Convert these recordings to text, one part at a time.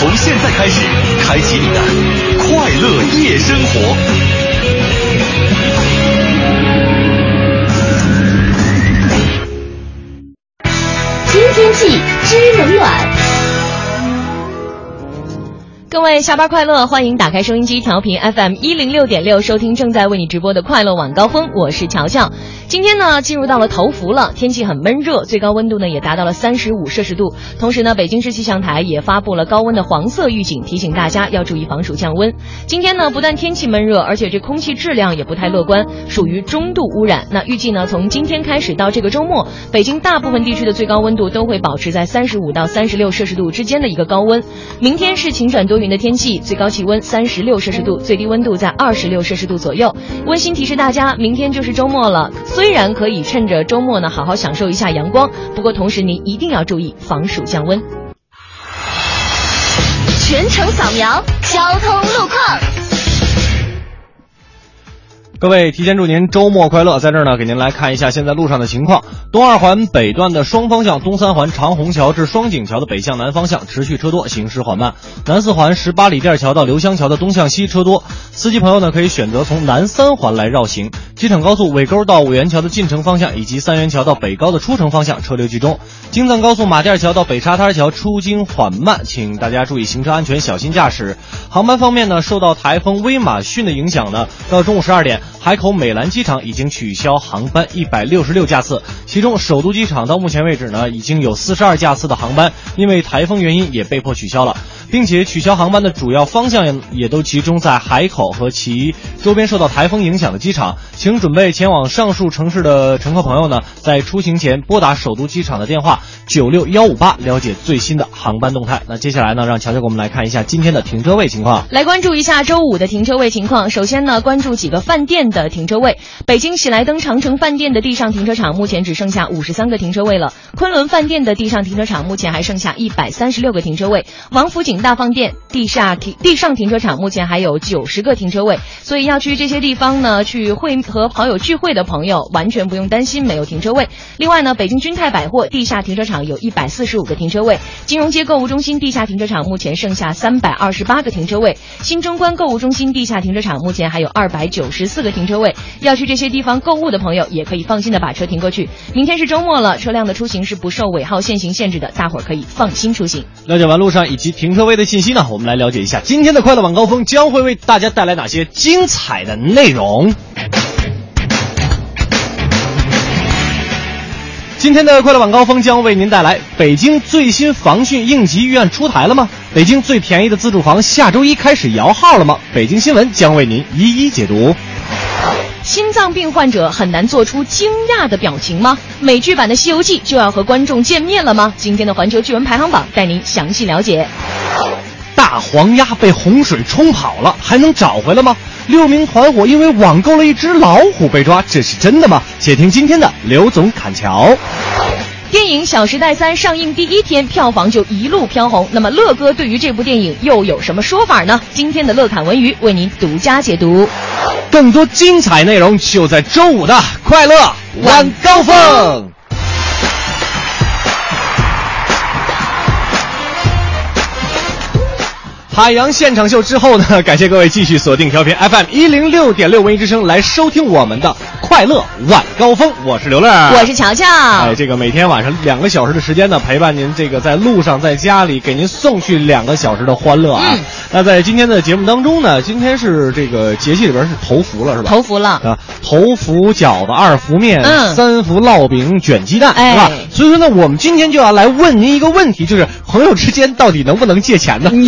从现在开始，开启你的快乐夜生活。知天气，知冷暖。各位下班快乐，欢迎打开收音机调频 FM 一零六点六，收听正在为你直播的快乐晚高峰，我是乔乔。今天呢，进入到了头伏了，天气很闷热，最高温度呢也达到了三十五摄氏度。同时呢，北京市气象台也发布了高温的黄色预警，提醒大家要注意防暑降温。今天呢，不但天气闷热，而且这空气质量也不太乐观，属于中度污染。那预计呢，从今天开始到这个周末，北京大部分地区的最高温度都会保持在三十五到三十六摄氏度之间的一个高温。明天是晴转多云的天气，最高气温三十六摄氏度，最低温度在二十六摄氏度左右。温馨提示大家，明天就是周末了，虽然可以趁着周末呢好好享受一下阳光，不过同时您一定要注意防暑降温。全程扫描交通路况。各位，提前祝您周末快乐！在这儿呢，给您来看一下现在路上的情况。东二环北段的双方向东三环长虹桥至双井桥的北向南方向持续车多，行驶缓慢。南四环十八里店桥到刘香桥的东向西车多，司机朋友呢可以选择从南三环来绕行。机场高速尾沟到五元桥的进城方向以及三元桥到北高的出城方向车流集中。京藏高速马甸桥到北沙滩桥出京缓慢，请大家注意行车安全，小心驾驶。航班方面呢，受到台风威马逊的影响呢，到中午十二点。海口美兰机场已经取消航班一百六十六架次，其中首都机场到目前为止呢，已经有四十二架次的航班因为台风原因也被迫取消了，并且取消航班的主要方向也都集中在海口和其周边受到台风影响的机场。请准备前往上述城市的乘客朋友呢，在出行前拨打首都机场的电话九六幺五八，了解最新的航班动态。那接下来呢，让乔乔给我们来看一下今天的停车位情况。来关注一下周五的停车位情况。首先呢，关注几个饭店的停车位。北京喜来登长城饭店的地上停车场目前只剩下五十三个停车位了。昆仑饭店的地上停车场目前还剩下一百三十六个停车位。王府井大饭店地下停地上停车场目前还有九十个停车位。所以要去这些地方呢，去会和好友聚会的朋友，完全不用担心没有停车位。另外呢，北京君泰百货地下停车场有一百四十五个停车位。金融街购物中心地下停车场目前剩下三百二十八个停车位。新中关购物中心地下停车场目前还有二百九十四个停车位。要去这些地方购物的朋友，也可以放心的把车停过去。明天是周末了，车辆的出行是不受尾号限行限制的，大伙儿可以放心出行。了解完路上以及停车位的信息呢，我们来了解一下今天的快乐晚高峰将会为大家带来哪些精彩的内容。今天的快乐晚高峰将为您带来北京最新防汛应急预案出台了吗？北京最便宜的自住房下周一开始摇号了吗？北京新闻将为您一一解读。心脏病患者很难做出惊讶的表情吗？美剧版的《西游记》就要和观众见面了吗？今天的环球剧文排行榜带您详细了解。大黄鸭被洪水冲跑了，还能找回来吗？六名团伙因为网购了一只老虎被抓，这是真的吗？且听今天的刘总侃桥。电影《小时代三》上映第一天，票房就一路飘红。那么乐哥对于这部电影又有什么说法呢？今天的乐侃文娱为您独家解读。更多精彩内容就在周五的快乐晚高峰。海洋现场秀之后呢，感谢各位继续锁定调频 FM 一零六点六文艺之声来收听我们的快乐晚高峰。我是刘乐，我是乔乔。哎，这个每天晚上两个小时的时间呢，陪伴您这个在路上、在家里，给您送去两个小时的欢乐啊。嗯、那在今天的节目当中呢，今天是这个节气里边是头伏了，是吧？头伏了啊，头伏饺子，二伏面，嗯、三伏烙饼卷鸡蛋，哎、是吧？所以说呢，我们今天就要来问您一个问题，就是朋友之间到底能不能借钱呢？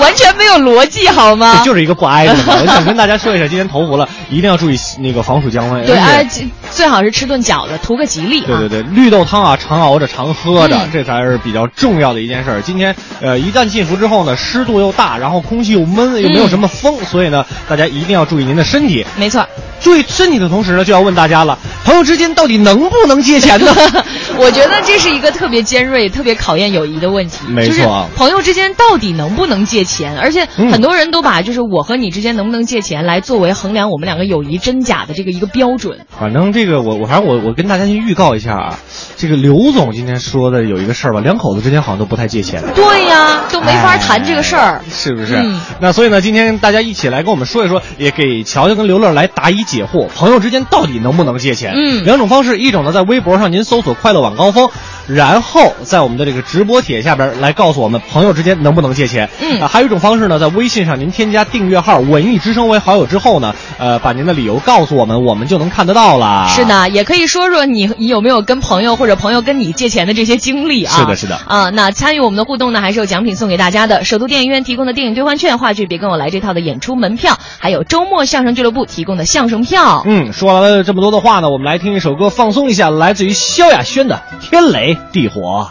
完全没有逻辑好吗？这 就是一个不挨着的。我想跟大家说一下，今天头伏了，一定要注意那个防暑降温。对，而而且且最好是吃顿饺子，图个吉利啊。对对对，绿豆汤啊，常熬着常喝着，嗯这才是比较重要的一件事儿。今天呃，一旦进伏之后呢，湿度又大，然后空气又闷，又没有什么风，所以呢，大家一定要注意您的身体。没错。注意身体的同时呢，就要问大家了：朋友之间到底能不能借钱呢？我觉得这是一个特别尖锐、特别考验友谊的问题。没错就是朋友之间到底能不能借钱？而且嗯很多人都把就是我和你之间能不能借钱来作为衡量我们两个友谊真假的这个一个标准。反正这个我我反正我我跟大家先预告一下啊，这个刘总今天说的有一个事儿吧，两口子之间好像都不太借钱。对呀，都没法谈这个事儿。是不是？嗯那所以呢，今天大家一起来跟我们说一说，也给乔乔跟刘乐来答疑解惑，朋友之间到底能不能借钱？嗯两种方式，一种呢在微博上您搜索“快乐晚高峰”，然后在我们的这个直播帖下边来告诉我们朋友之间能不能借钱。嗯啊，还有一种方式呢，在微信上您添加订阅号“文艺之声”为好友之后呢，呃，把您的理由告诉我们，我们就能看得到了。是。的，也可以说说你你有没有跟朋友或者朋友跟你借钱的这些经历啊？是的是的啊，那参与我们的互动呢，还是有奖品送给大家的。首都电影院提供的电影兑换券、话剧《别跟我来》这套的演出门票，还有周末相声俱乐部提供的相声票。嗯，说完了这么多的话呢，我们来听一首歌放松一下，来自于萧亚轩的《天雷地火》。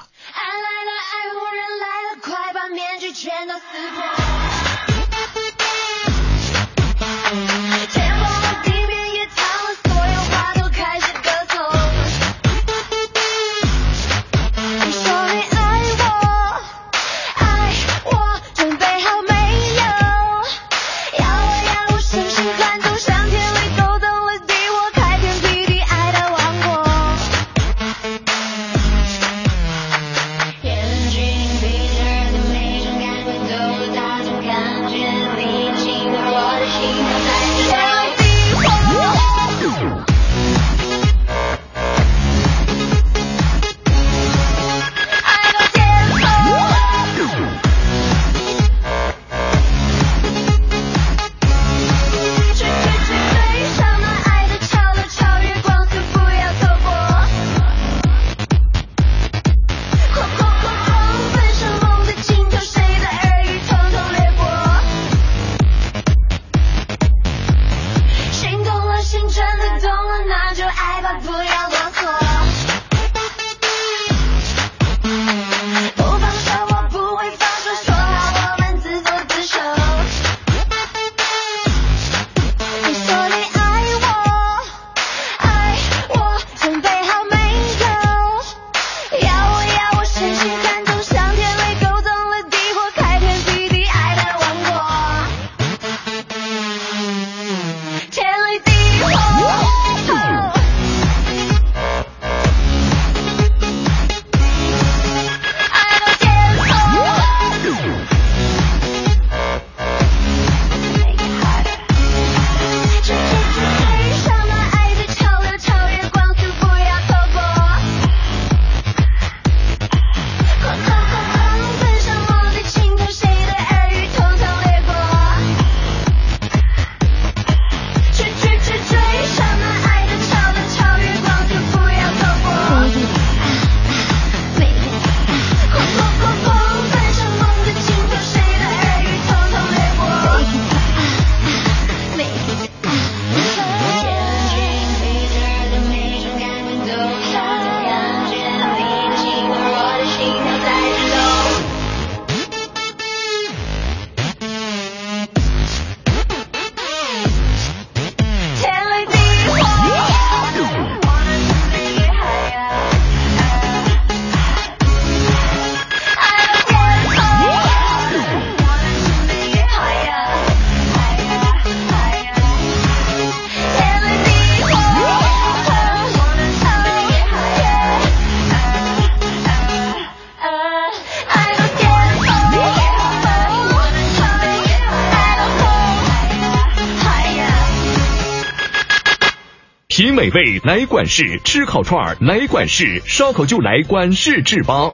美味来管事，吃烤串儿来管事，烧烤就来管事制吧。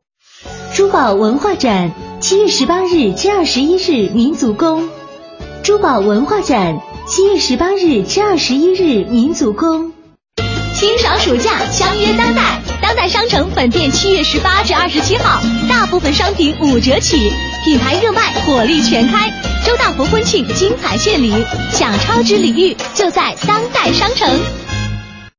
珠宝文化展，七月十八日至二十一日，民族宫。珠宝文化展，七月十八日至二十一日，民族宫。清爽暑假，相约当代，当代商城本店七月十八至二十七号，大部分商品五折起，品牌热卖，火力全开。周大福婚庆精彩献礼，享超值礼遇就在当代商城。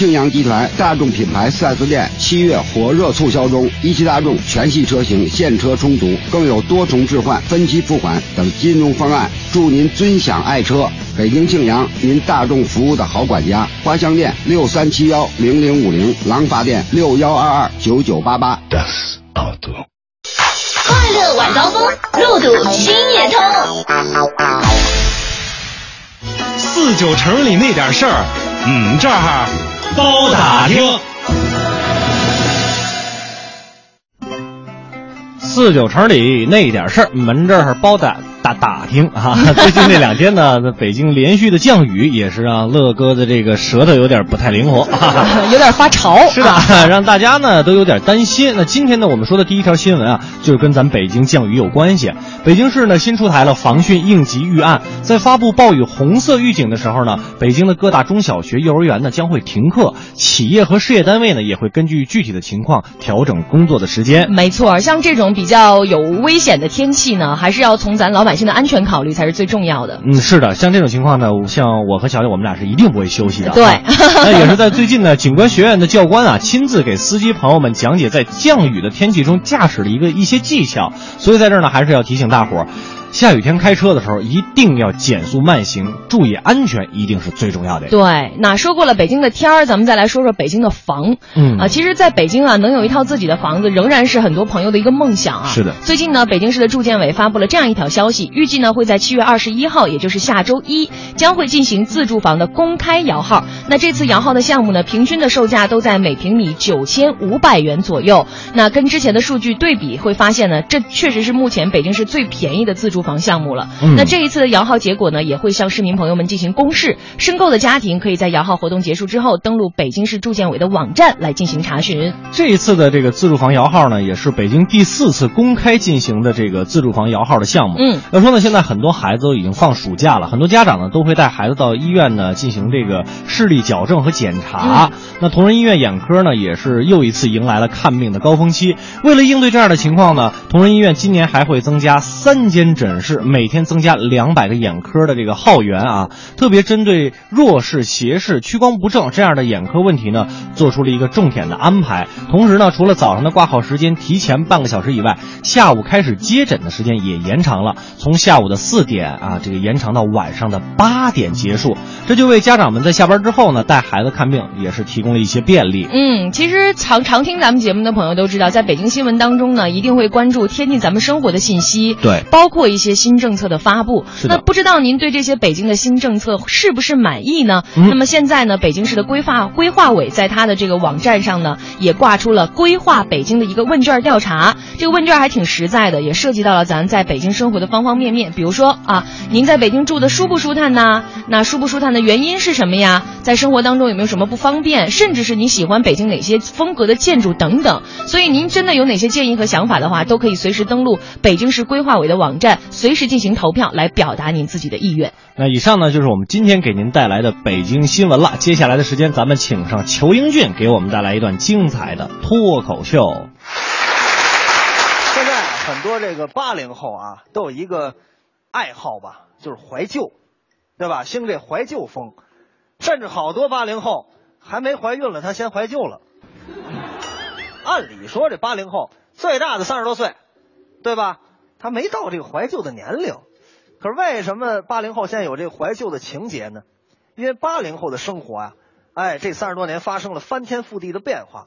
庆阳集团大众品牌 4S 店七月火热促销中，一汽大众全系车型现车充足，更有多重置换、分期付款等金融方案，祝您尊享爱车。北京庆阳，您大众服务的好管家。花乡店六三七幺零零五零，廊坊店六幺二二九九八八。快乐晚高峰，路堵心也通。四九城里那点事儿，嗯，这儿包打听。四九城里那点事儿，门这儿包打打 打听啊。最近这两天呢，北京连续的降雨，也是让乐哥的这个舌头有点不太灵活，有点发潮。是的，让大家呢都有点担心。那今天呢，我们说的第一条新闻啊，就是跟咱北京降雨有关系。北京市呢新出台了防汛应急预案，在发布暴雨红色预警的时候呢，北京的各大中小学、幼儿园呢将会停课，企业和事业单位呢也会根据具体的情况调整工作的时间。没错，像这种比较有危险的天气呢，还是要从咱老百姓的安全考虑才是最重要的。嗯，是的，像这种情况呢，像我和小李，我们俩是一定不会休息的、啊。对，那也是在最近呢，警官学院的教官啊，亲自给司机朋友们讲解在降雨的天气中驾驶的一个一些技巧。所以在这儿呢，还是要提醒大伙儿。下雨天开车的时候，一定要减速慢行，注意安全，一定是最重要的。对，那说过了北京的天儿，咱们再来说说北京的房。嗯啊，其实在北京啊，能有一套自己的房子，仍然是很多朋友的一个梦想啊。是的。最近呢，北京市的住建委发布了这样一条消息，预计呢会在七月二十一号，也就是下周一，将会进行自住房的公开摇号。那这次摇号的项目呢，平均的售价都在每平米九千五百元左右。那跟之前的数据对比，会发现呢，这确实是目前北京市最便宜的自住房项目了。嗯那这一次的摇号结果呢，也会向市民朋友们进行公示。申购的家庭可以在摇号活动结束之后，登录北京市住建委的网站来进行查询。这一次的这个自住房摇号呢，也是北京第四次公开进行的这个自住房摇号的项目。嗯，要说呢，现在很多孩子都已经放暑假了，很多家长呢都会带孩子到医院呢进行这个视力矫正和检查。嗯、那同仁医院眼科呢，也是又一次迎来了看病的高峰期。为了应对这样的情况呢，同仁医院今年还会增加三间诊室，每天增加两百个眼科的这个号源啊，特别针对弱视、斜视、屈光不正这样的眼科问题呢，做出了一个重点的安排。同时呢，除了早上的挂号时间提前半个小时以外，下午开始接诊的时间也延长了，从下午的四点啊，这个延长到晚上的八点结束。这就为家长们在下班之后呢，带孩子看病也是提供了一些便利。嗯，其实常常听咱们节目的朋友都知道，在北京新闻当中呢，一定会关注贴近咱们生活的信息，对，包括一些新政策的发布。那不知道您对这些北京的新政策是不是满意呢？嗯、那么现在呢，北京市的规划规划委在他的这个网站上呢，也挂出了规划北京的一个问卷调查。这个问卷还挺实在的，也涉及到了咱在北京生活的方方面面。比如说啊，您在北京住的舒不舒坦呐？那舒不舒坦的原因是什么呀？在生活当中有没有什么不方便？甚至是你喜欢北京哪些风格的建筑等等。所以您真的有哪些建议和想法的话，都可以随时登录北京市规划委的网站，随时进行投票来表达您自己的意愿。那以上呢就是我们今天给您带来的北京新闻了。接下来的时间，咱们请上裘英俊给我们带来一段精彩的脱口秀。现在很多这个八零后啊，都有一个爱好吧，就是怀旧，对吧？兴这怀旧风，甚至好多八零后还没怀孕了，他先怀旧了。按理说，这八零后最大的三十多岁，对吧？他没到这个怀旧的年龄。可是为什么八零后现在有这个怀旧的情节呢？因为八零后的生活啊，哎，这三十多年发生了翻天覆地的变化，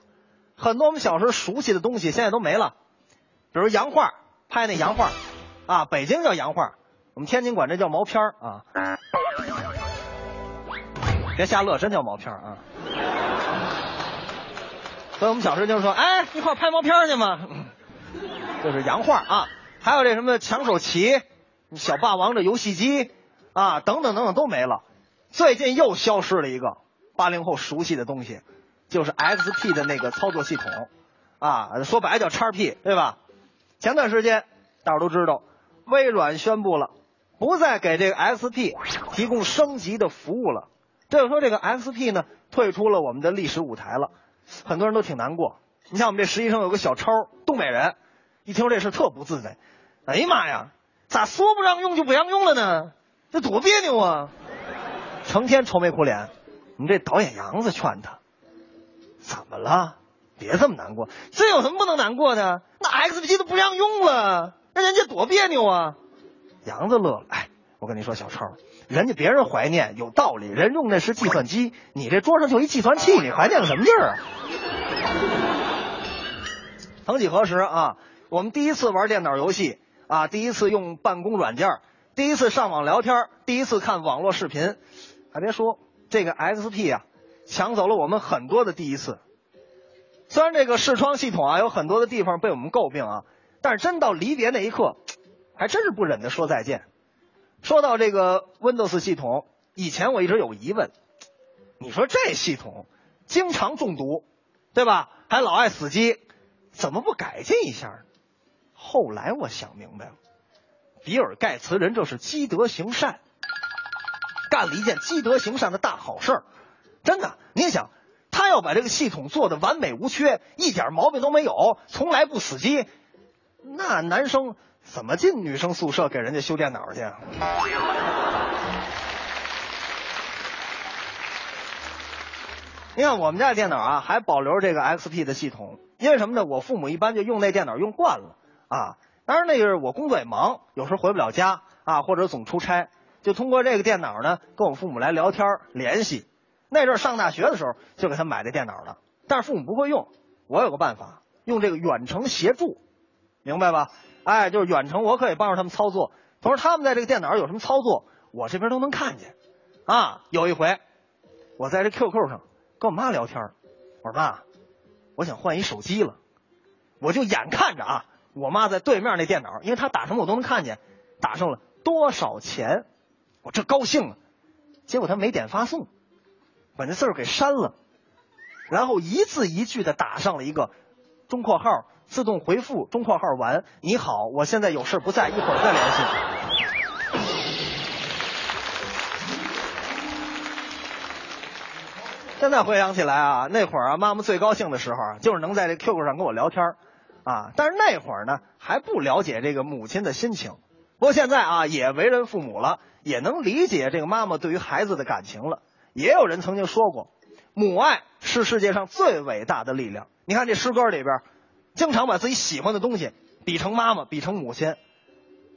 很多我们小时候熟悉的东西现在都没了，比如洋画，拍那洋画，啊，北京叫洋画，我们天津管这叫毛片啊。别瞎乐，真叫毛片啊。所以我们小时候就说，哎，一块拍毛片去嘛。就是洋画啊，还有这什么抢手棋、小霸王这游戏机啊，等等等等都没了。最近又消失了一个八零后熟悉的东西，就是 XP 的那个操作系统啊，说白了叫叉 P，对吧？前段时间大伙都知道，微软宣布了，不再给这个 XP 提供升级的服务了。这就说这个 XP 呢，退出了我们的历史舞台了，很多人都挺难过。你像我们这实习生有个小超，东北人，一听说这事特不自在。哎呀妈呀，咋说不让用就不让用了呢？这多别扭啊！成天愁眉苦脸。我们这导演杨子劝他，怎么了？别这么难过，这有什么不能难过的？那 XP 都不让用了，那人家多别扭啊！杨子乐了，哎，我跟你说，小超，人家别人怀念有道理，人用的是计算机，你这桌上就一计算器，你怀念个什么劲儿啊？曾几何时啊，我们第一次玩电脑游戏啊，第一次用办公软件，第一次上网聊天，第一次看网络视频，还别说，这个 XP 啊，抢走了我们很多的第一次。虽然这个视窗系统啊有很多的地方被我们诟病啊，但是真到离别那一刻，还真是不忍的说再见。说到这个 Windows 系统，以前我一直有疑问，你说这系统经常中毒，对吧？还老爱死机，怎么不改进一下呢？后来我想明白了，比尔盖茨人这是积德行善，干了一件积德行善的大好事儿。真的，您想，他要把这个系统做的完美无缺，一点毛病都没有，从来不死机，那男生怎么进女生宿舍给人家修电脑去啊？你看我们家电脑啊，还保留这个 XP 的系统，因为什么呢？我父母一般就用那电脑用惯了啊。当然那个我工作也忙，有时候回不了家啊，或者总出差，就通过这个电脑呢，跟我父母来聊天联系。那阵儿上大学的时候就给他买这电脑了，但是父母不会用，我有个办法，用这个远程协助，明白吧？哎，就是远程，我可以帮着他们操作，同时他们在这个电脑上有什么操作，我这边都能看见。啊，有一回我在这 QQ 上跟我妈聊天，我说妈，我想换一手机了，我就眼看着啊，我妈在对面那电脑，因为她打什么我都能看见，打上了多少钱，我这高兴啊，结果她没点发送。把那字儿给删了，然后一字一句的打上了一个中括号，自动回复中括号完，你好，我现在有事不在，一会儿再联系。现在回想起来啊，那会儿啊，妈妈最高兴的时候啊，就是能在这 QQ 上跟我聊天儿啊。但是那会儿呢，还不了解这个母亲的心情。不过现在啊，也为人父母了，也能理解这个妈妈对于孩子的感情了。也有人曾经说过，母爱是世界上最伟大的力量。你看这诗歌里边，经常把自己喜欢的东西比成妈妈，比成母亲，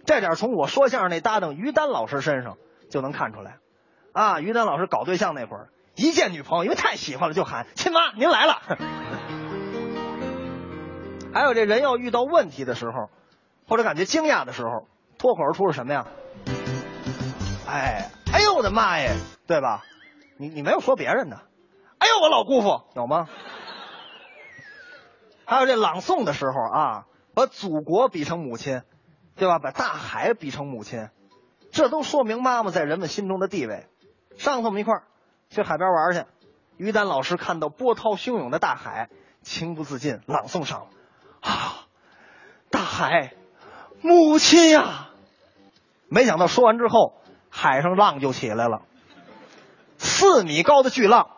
这点从我说相声那搭档于丹老师身上就能看出来。啊，于丹老师搞对象那会儿，一见女朋友，因为太喜欢了，就喊亲妈，您来了。还有这人要遇到问题的时候，或者感觉惊讶的时候，脱口而出是什么呀？哎，哎呦我的妈耶，对吧？你你没有说别人的，哎呦我老姑父有吗？还有这朗诵的时候啊，把祖国比成母亲，对吧？把大海比成母亲，这都说明妈妈在人们心中的地位。上次我们一块儿去海边玩去，于丹老师看到波涛汹涌的大海，情不自禁朗诵上了啊，大海，母亲呀！没想到说完之后，海上浪就起来了。四米高的巨浪，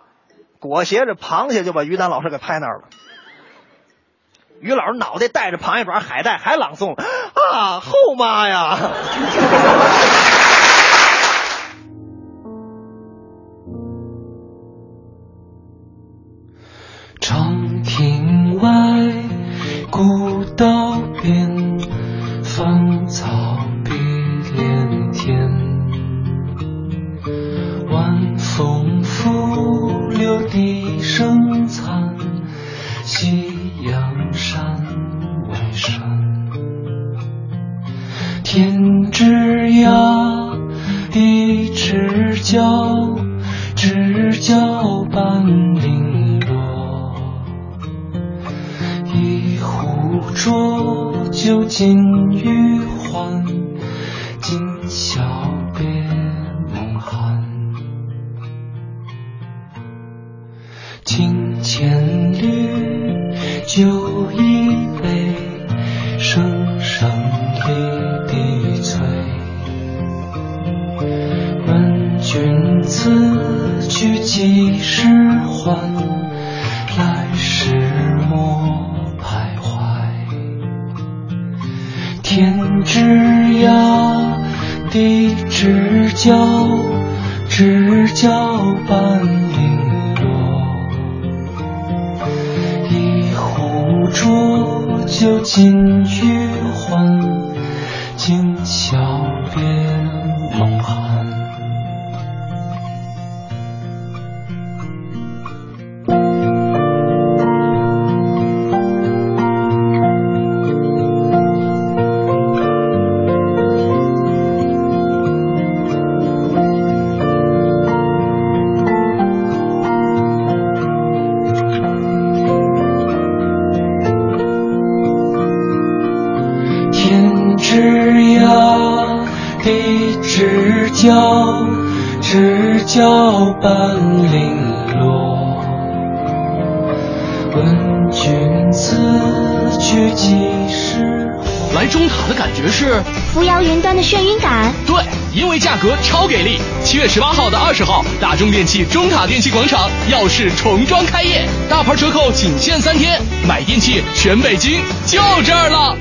裹挟着螃蟹就把于丹老师给拍那儿了。于老师脑袋带着螃蟹爪、海带，还朗诵啊，后妈呀！交半零落。问君此去几时？来中塔的感觉是，扶摇云端的眩晕感。对，因为价格超给力。七月十八号到二十号，大中电器中塔电器广场耀世重装开业，大牌折扣仅限三天，买电器全北京就这儿了。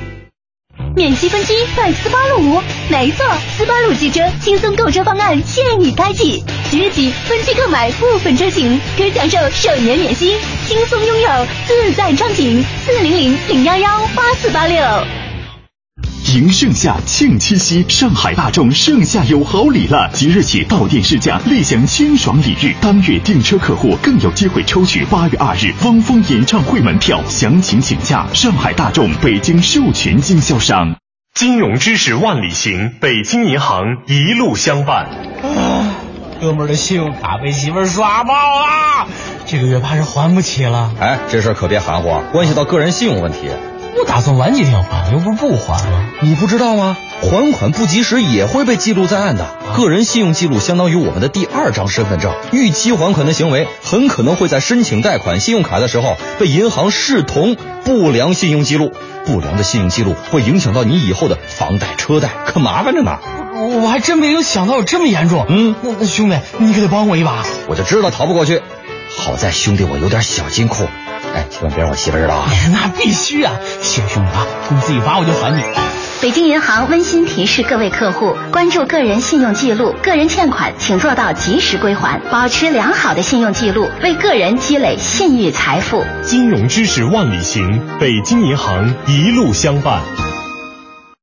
免息分期买斯巴鲁，没错，斯巴鲁汽车轻松购车方案现已开启，即日起分期购买部分车型，可享受首年免息，轻松拥有自在畅行。四零零零幺幺八四八六。迎盛夏，庆七夕，上海大众盛夏有好礼了！即日起到店试驾，立享清爽礼遇。当月订车客户更有机会抽取八月二日汪峰演唱会门票，详情请假上海大众北京授权经销商。金融知识万里行，北京银行一路相伴。啊，哥们儿的信用卡被媳妇儿刷爆了，这个月怕是还不起了。哎，这事儿可别含糊，关系到个人信用问题。我打算晚几天还，又不是不还了。你不知道吗？还款不及时也会被记录在案的。个人信用记录相当于我们的第二张身份证，逾期还款的行为很可能会在申请贷款信用卡的时候被银行视同不良信用记录。不良的信用记录会影响到你以后的房贷、车贷，可麻烦着呢。我我还真没有想到有这么严重。嗯，那那兄弟，你可得帮我一把。我就知道逃不过去。好在兄弟我有点小金库。哎，千万别让我媳妇知道啊！那必须啊！谢谢兄弟啊，工资一发我就还你。北京银行温馨提示各位客户：关注个人信用记录，个人欠款请做到及时归还，保持良好的信用记录，为个人积累信誉财富。金融知识万里行，北京银行一路相伴。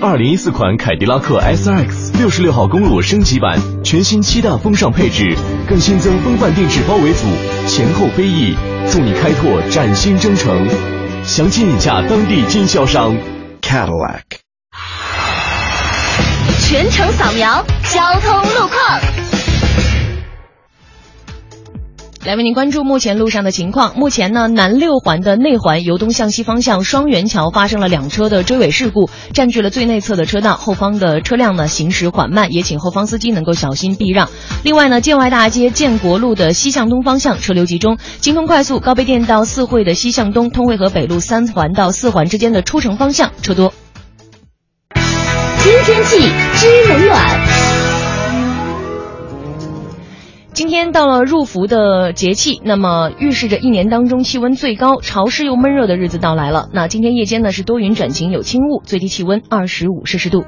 二零一四款凯迪拉克 SRX 六十六号公路升级版，全新七大风尚配置，更新增风范定制包围组，前后飞翼，助你开拓崭新征程。详情请洽当地经销商。Cadillac。全程扫描交通路况。来为您关注目前路上的情况。目前呢，南六环的内环由东向西方向双元桥发生了两车的追尾事故，占据了最内侧的车道，后方的车辆呢行驶缓慢，也请后方司机能够小心避让。另外呢，建外大街建国路的西向东方向车流集中，京通快速高碑店到四惠的西向东，通惠河北路三环到四环之间的出城方向车多。新天气知冷暖。今天到了入伏的节气，那么预示着一年当中气温最高、潮湿又闷热的日子到来了。那今天夜间呢是多云转晴，有轻雾，最低气温二十五摄氏度。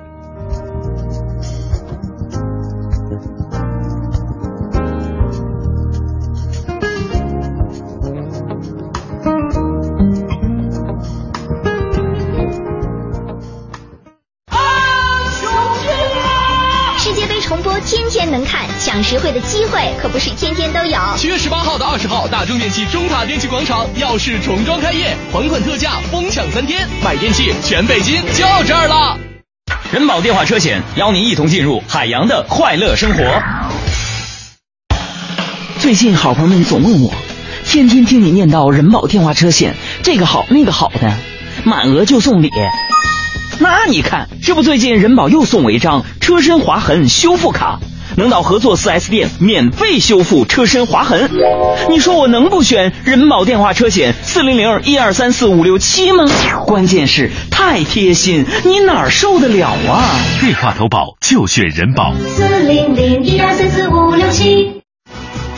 会可不是天天都有。七月十八号到二十号，大中电器中塔电器广场耀世重装开业，款款特价，疯抢三天，买电器全北京就这儿了。人保电话车险邀您一同进入海洋的快乐生活。最近好朋友们总问我，天天听你念叨人保电话车险这个好那个好的，满额就送礼。那你看，这不最近人保又送我一张车身划痕修复卡，能到合作 4S 店免费修复车身划痕。你说我能不选人保电话车险四零零一二三四五六七吗？关键是太贴心，你哪儿受得了啊？电话投保就选人保。四零零一二三四五六七。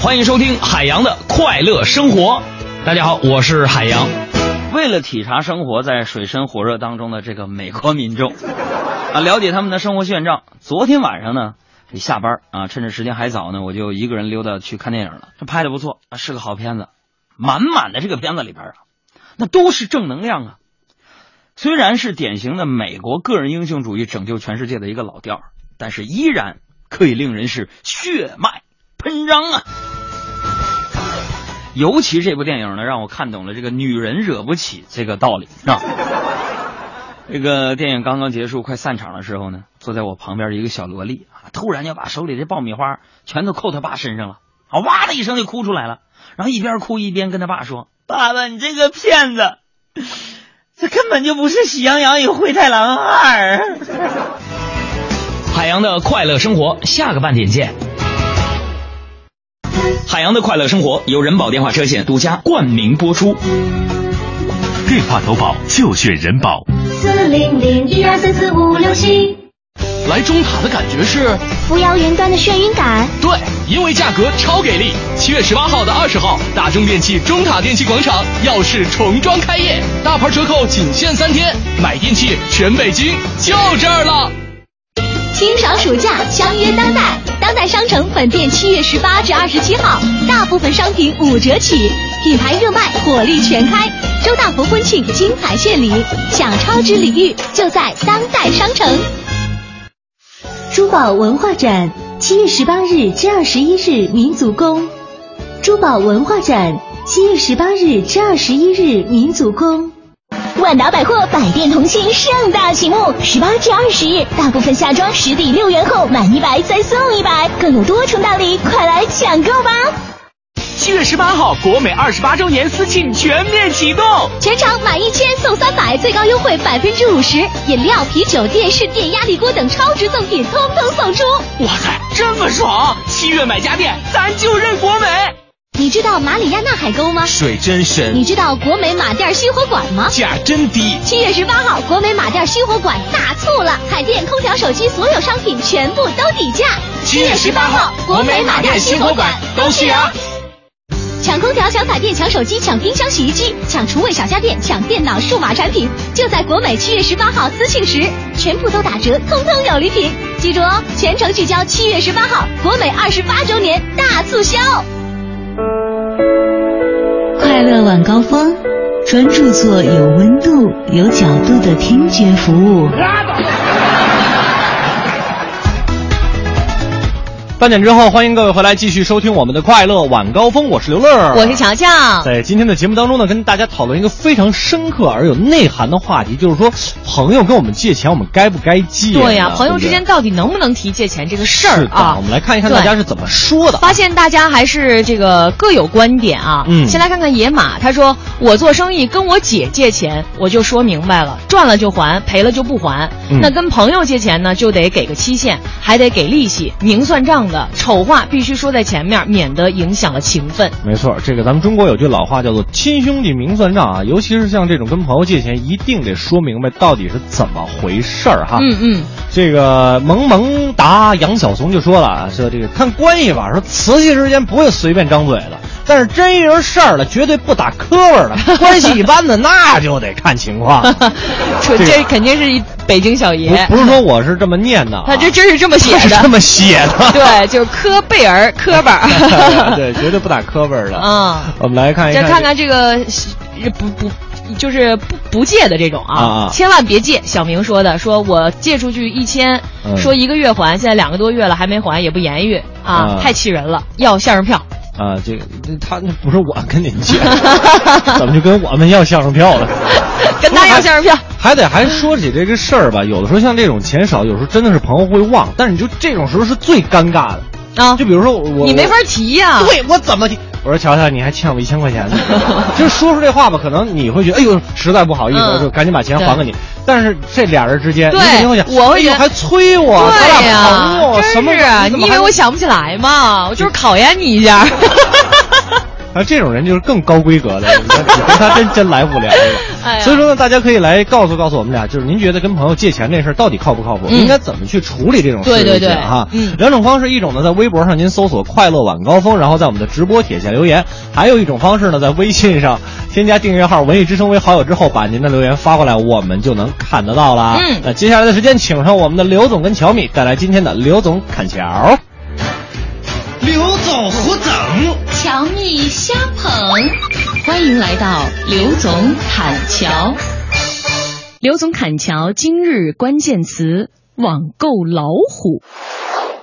欢迎收听海洋的快乐生活。大家好，我是海洋。为了体察生活在水深火热当中的这个美国民众，啊，了解他们的生活现状，昨天晚上呢，这下班啊，趁着时间还早呢，我就一个人溜达去看电影了。这拍的不错啊，是个好片子，满满的这个片子里边啊，那都是正能量啊。虽然是典型的美国个人英雄主义拯救全世界的一个老调，但是依然可以令人是血脉喷张啊。尤其这部电影呢，让我看懂了这个“女人惹不起”这个道理啊。这个电影刚刚结束，快散场的时候呢，坐在我旁边的一个小萝莉啊，突然就把手里的爆米花全都扣他爸身上了，啊，哇的一声就哭出来了，然后一边哭一边跟他爸说：“爸爸，你这个骗子，这根本就不是喜羊羊与灰太狼二。”海洋的快乐生活，下个半点见。海洋的快乐生活由人保电话车险独家冠名播出。电话投保就选人保。四零零一二三四五六七。来中塔的感觉是扶摇云端的眩晕感。对，因为价格超给力。七月十八号到二十号，大中电器中塔电器广场耀世重装开业，大牌折扣仅限三天，买电器全北京就这儿了。清爽暑假，相约当代。当代商城本店七月十八至二十七号，大部分商品五折起，品牌热卖，火力全开。周大福婚庆精彩献礼，享超值礼遇就在当代商城。珠宝文化展，七月十八日至二十一日，民族宫。珠宝文化展，七月十八日至二十一日，民族宫。万达百货百店同庆盛大启幕，十八至二十日，大部分夏装实抵六元后满一百再送一百，更有多重大礼，快来抢购吧！七月十八号，国美二十八周年私庆全面启动，全场满一千送三百，最高优惠百分之五十，饮料、啤酒、电视、电压力锅等超值赠品通通送出。哇塞，这么爽！七月买家电，咱就认国美。你知道马里亚纳海沟吗？水真深。你知道国美马甸新火馆吗？价真低。七月十八号，国美马甸新火馆大促了，海淀空调、手机所有商品全部都底价。七月十八号，国美马甸新火馆恭喜啊！抢空调、抢彩电、抢手机、抢冰箱、洗衣机、抢厨卫小家电、抢电脑、数码产品，就在国美七月十八号私庆时，全部都打折，通通有礼品。记住哦，全程聚焦七月十八号，国美二十八周年大促销。快乐晚高峰，专注做有温度、有角度的听觉服务。半点之后，欢迎各位回来继续收听我们的快乐晚高峰，我是刘乐，我是乔乔。在今天的节目当中呢，跟大家讨论一个非常深刻而有内涵的话题，就是说朋友跟我们借钱，我们该不该借？对呀、朋友之间到底能不能提借钱这个事儿啊？我们来看一看大家是怎么说的。发现大家还是这个各有观点啊。嗯先来看看野马，他说：“我做生意跟我姐借钱，我就说明白了，赚了就还，赔了就不还。嗯那跟朋友借钱呢，就得给个期限，还得给利息，明算账的，丑话必须说在前面，免得影响了情分。没错，这个咱们中国有句老话叫做“亲兄弟明算账”啊，尤其是像这种跟朋友借钱，一定得说明白到底是怎么回事儿哈。嗯嗯，这个萌萌达杨晓松就说了啊，说这个看关系吧，说瓷器之间不会随便张嘴的，但是真一人事儿了，绝对不打磕巴的。关系一般的，那就得看情况。说 这这肯定是一北京小爷，不不是说我是这么念的啊，他这真是这么写的，是这么写的。对，就是科贝尔科本儿。对，绝对不打磕巴的。啊，我们来看一看，再看看这个不不就是不不借的这种啊，啊啊千万别借。小明说的，说我借出去一千、嗯说一个月还，现在两个多月了还没还，也不言语啊，啊太气人了，要相声票。啊，这个这他那不是我跟您借，怎么就跟我们要相声票了？跟他要相声票，还得还说起这个事儿吧，有的时候像这种钱少，有时候真的是朋友会忘，但是你就这种时候是最尴尬的啊。就比如说我，你没法提呀、对我怎么提？我说乔乔，你还欠我一千块钱呢，就是说出这话吧，可能你会觉得，哎呦，实在不好意思，嗯我就赶紧把钱还给你。但是这俩人之间，对你肯定会想，我会觉得哎呦还催我，咱对俩呀、朋友什么真是你以为我想不起来吗？我就是考验你一下。啊，这种人就是更高规格的，你跟他真真来不了。哎所以说呢，大家可以来告诉告诉我们俩，就是您觉得跟朋友借钱这事儿到底靠不靠谱？嗯应该怎么去处理这种事对对对情哈？嗯两种方式，一种呢在微博上您搜索“快乐晚高峰”，然后在我们的直播帖下留言；还有一种方式呢，在微信上添加订阅号“文艺之声”为好友之后，把您的留言发过来，我们就能看得到了。嗯那接下来的时间，请上我们的刘总跟乔米带来今天的刘总侃桥。刘总胡整，乔蜜瞎捧，欢迎来到刘总侃桥。刘总侃桥今日关键词：网购老虎。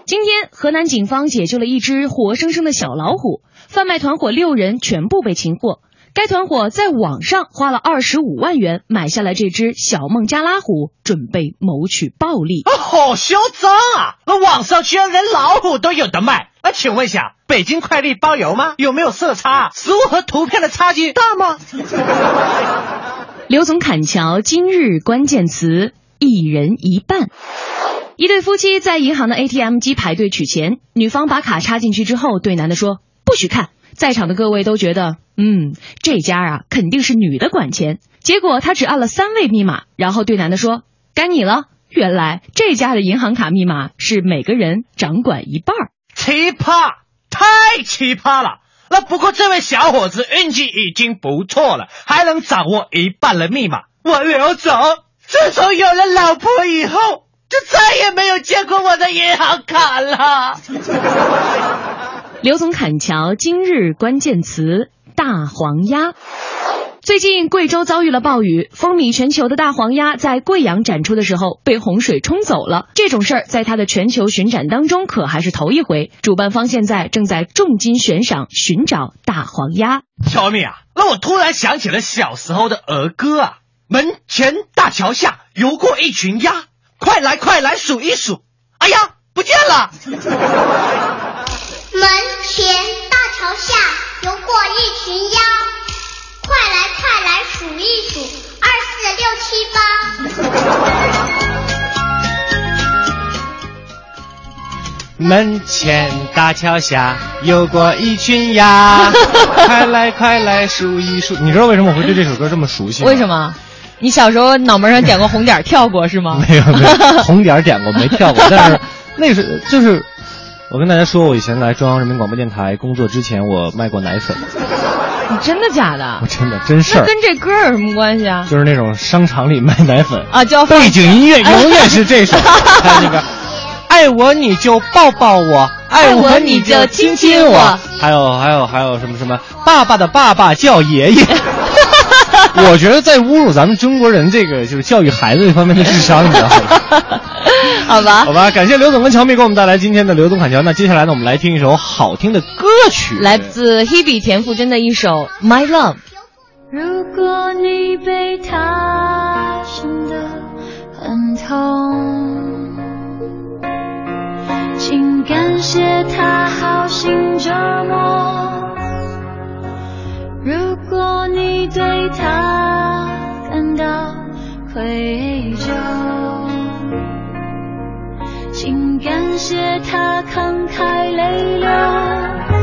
今天，河南警方解救了一只活生生的小老虎，贩卖团伙六人全部被擒获。该团伙在网上花了二十五万元买下了这只小孟加拉虎，准备谋取暴利。啊，好嚣张啊！那网上居然连老虎都有的卖。那请问一下，北京快递包邮吗？有没有色差？实物和图片的差距大吗？刘总砍桥今日关键词：一人一半。一对夫妻在银行的 ATM 机排队取钱，女方把卡插进去之后，对男的说：“不许看。”在场的各位都觉得，嗯，这家啊肯定是女的管钱。结果他只按了三位密码，然后对男的说：“该你了。”原来这家的银行卡密码是每个人掌管一半。奇葩，太奇葩了！那不过这位小伙子运气已经不错了，还能掌握一半的密码。我刘总，自从有了老婆以后，就再也没有见过我的银行卡了。刘总侃桥今日关键词：大黄鸭。最近贵州遭遇了暴雨，风靡全球的大黄鸭在贵阳展出的时候被洪水冲走了。这种事儿在它的全球巡展当中可还是头一回。主办方现在正在重金悬赏寻找大黄鸭。小米啊，那我突然想起了小时候的儿歌啊，门前大桥下游过一群鸭，快来快来数一数，哎呀，不见了。门前大桥下游过一群鸭，快来快来数一数，二四六七八。门前大桥下游过一群鸭，快来快来数一数。你知道为什么我会对这首歌这么熟悉吗？为什么？你小时候脑门上点过红点跳过是吗？没 有没有，红点点过没跳过，但是那是就是，我跟大家说，我以前来中央人民广播电台工作之前，我卖过奶粉，你真的假的我？真的真事儿，那跟这歌有什么关系啊？就是那种商场里卖奶粉啊，叫背景音乐 永远是这首，还有那个。爱我你就抱抱我，爱我你就亲亲我，还有还有还有什么什么，爸爸的爸爸叫爷爷。我觉得在侮辱咱们中国人这个就是教育孩子这方面的智商，你知道吗？好吧，好吧，感谢刘总跟乔米给我们带来今天的刘总侃桥。那接下来呢，我们来听一首好听的歌曲，来自 Hebe 田馥甄的一首《My Love》。如果你被他伤得很痛，请感谢他好心折磨。如果你对他感到愧疚，请感谢他慷慨泪流。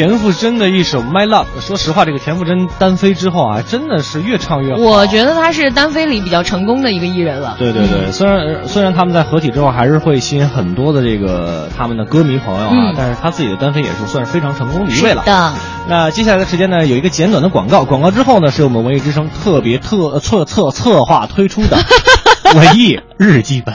田馥甄的一首《My Love》。说实话，这个田馥甄单飞之后啊，真的是越唱越好。我觉得他是单飞里比较成功的一个艺人了。对对对，虽然虽然他们在合体之后还是会吸引很多的这个他们的歌迷朋友啊，嗯但是他自己的单飞也是算是非常成功的一位了。是的，那接下来的时间呢，有一个简短的广告，广告之后呢，是我们文艺之声特别特策策策划推出的 文艺日记本。